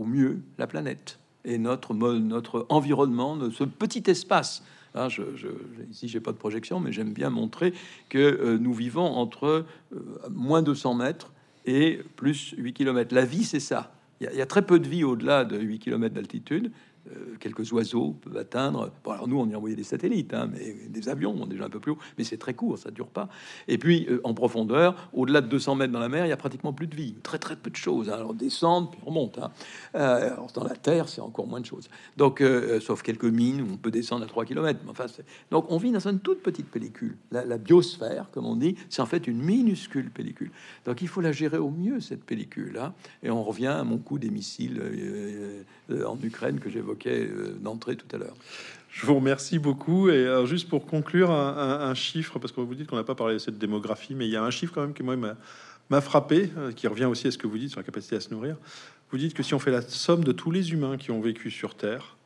au mieux la planète et notre, notre environnement, ce petit espace. Hein, je, je, ici, j'ai pas de projection, mais j'aime bien montrer que euh, nous vivons entre euh, moins de 100 mètres et plus 8 km. La vie, c'est ça. Il y, y, a très peu de vie au-delà de 8 km d'altitude. Euh, quelques oiseaux peuvent atteindre. Alors nous, on y a envoyé des satellites, hein, mais des avions, on déjà un peu plus haut, mais c'est très court, ça dure pas. Et puis, euh, en profondeur, au-delà de 200 mètres dans la mer, il y a pratiquement plus de vie, très très peu de choses. Hein. Alors, descendre, puis on monte. Hein. Euh, alors, dans la terre, c'est encore moins de choses. Donc, sauf quelques mines on peut descendre à 3 km. Donc, on vit dans une toute petite pellicule. La, la biosphère, comme on dit, c'est en fait une minuscule pellicule. Donc, il faut la gérer au mieux, cette pellicule. Hein. Et on revient à mon coup des missiles en Ukraine que j'évoquais euh, d'entrée tout à l'heure. Je vous remercie beaucoup. Et alors, juste pour conclure, un, chiffre, parce que vous dites qu'on n'a pas parlé de cette démographie, mais il y a un chiffre quand même qui moi m'a frappé, euh, qui revient aussi à ce que vous dites sur la capacité à se nourrir. Vous dites que si on fait la somme de tous les humains qui ont vécu sur Terre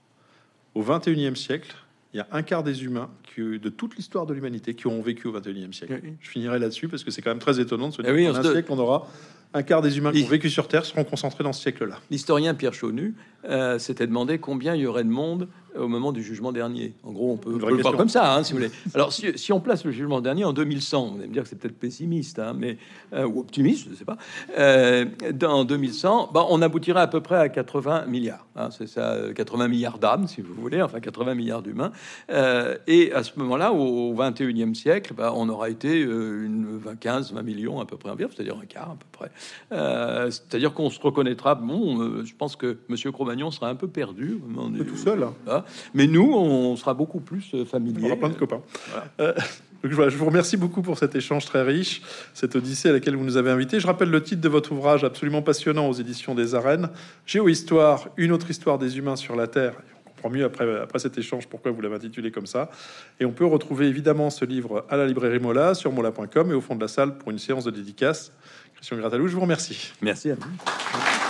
au 21e siècle, il y a un quart des humains qui, de toute l'histoire de l'humanité qui ont vécu au 21e siècle. Je finirai là-dessus parce que c'est quand même très étonnant de se eh dire qu'en un siècle, on aura un quart des humains qui ont vécu sur Terre seront concentrés dans ce siècle-là. L'historien Pierre Chaunu euh, s'était demandé combien il y aurait de monde au moment du jugement dernier. En gros, on peut, le voir comme ça, hein, si vous voulez. Alors, si, on place le jugement dernier en 2100, vous allez me dire que c'est peut-être pessimiste, hein, mais euh, ou optimiste, je ne sais pas. Euh, dans 2100, bah, on aboutirait à peu près à 80 milliards. Hein, c'est ça, 80 milliards d'âmes, si vous voulez, enfin 80 milliards d'humains. et à ce moment-là, au, 21e siècle, bah, on aura été une 15, 20 millions à peu près environ, c'est-à-dire un quart à peu près. C'est-à-dire qu'on se reconnaîtra. Bon, je pense que Monsieur Cro-Magnon sera un peu perdu. On est tout seul. Hein. Mais nous, on sera beaucoup plus euh, familier. On aura plein de copains. Euh, je vous remercie beaucoup pour cet échange très riche, cette odyssée à laquelle vous nous avez invité. Je rappelle le titre de votre ouvrage absolument passionnant aux éditions des Arènes Géohistoire, une autre histoire des humains sur la Terre mieux après, après cet échange pourquoi vous l'avez intitulé comme ça. Et on peut retrouver évidemment ce livre à la librairie Mola, sur mola.com et au fond de la salle pour une séance de dédicace. Christian Gratalou, je vous remercie. Merci à vous.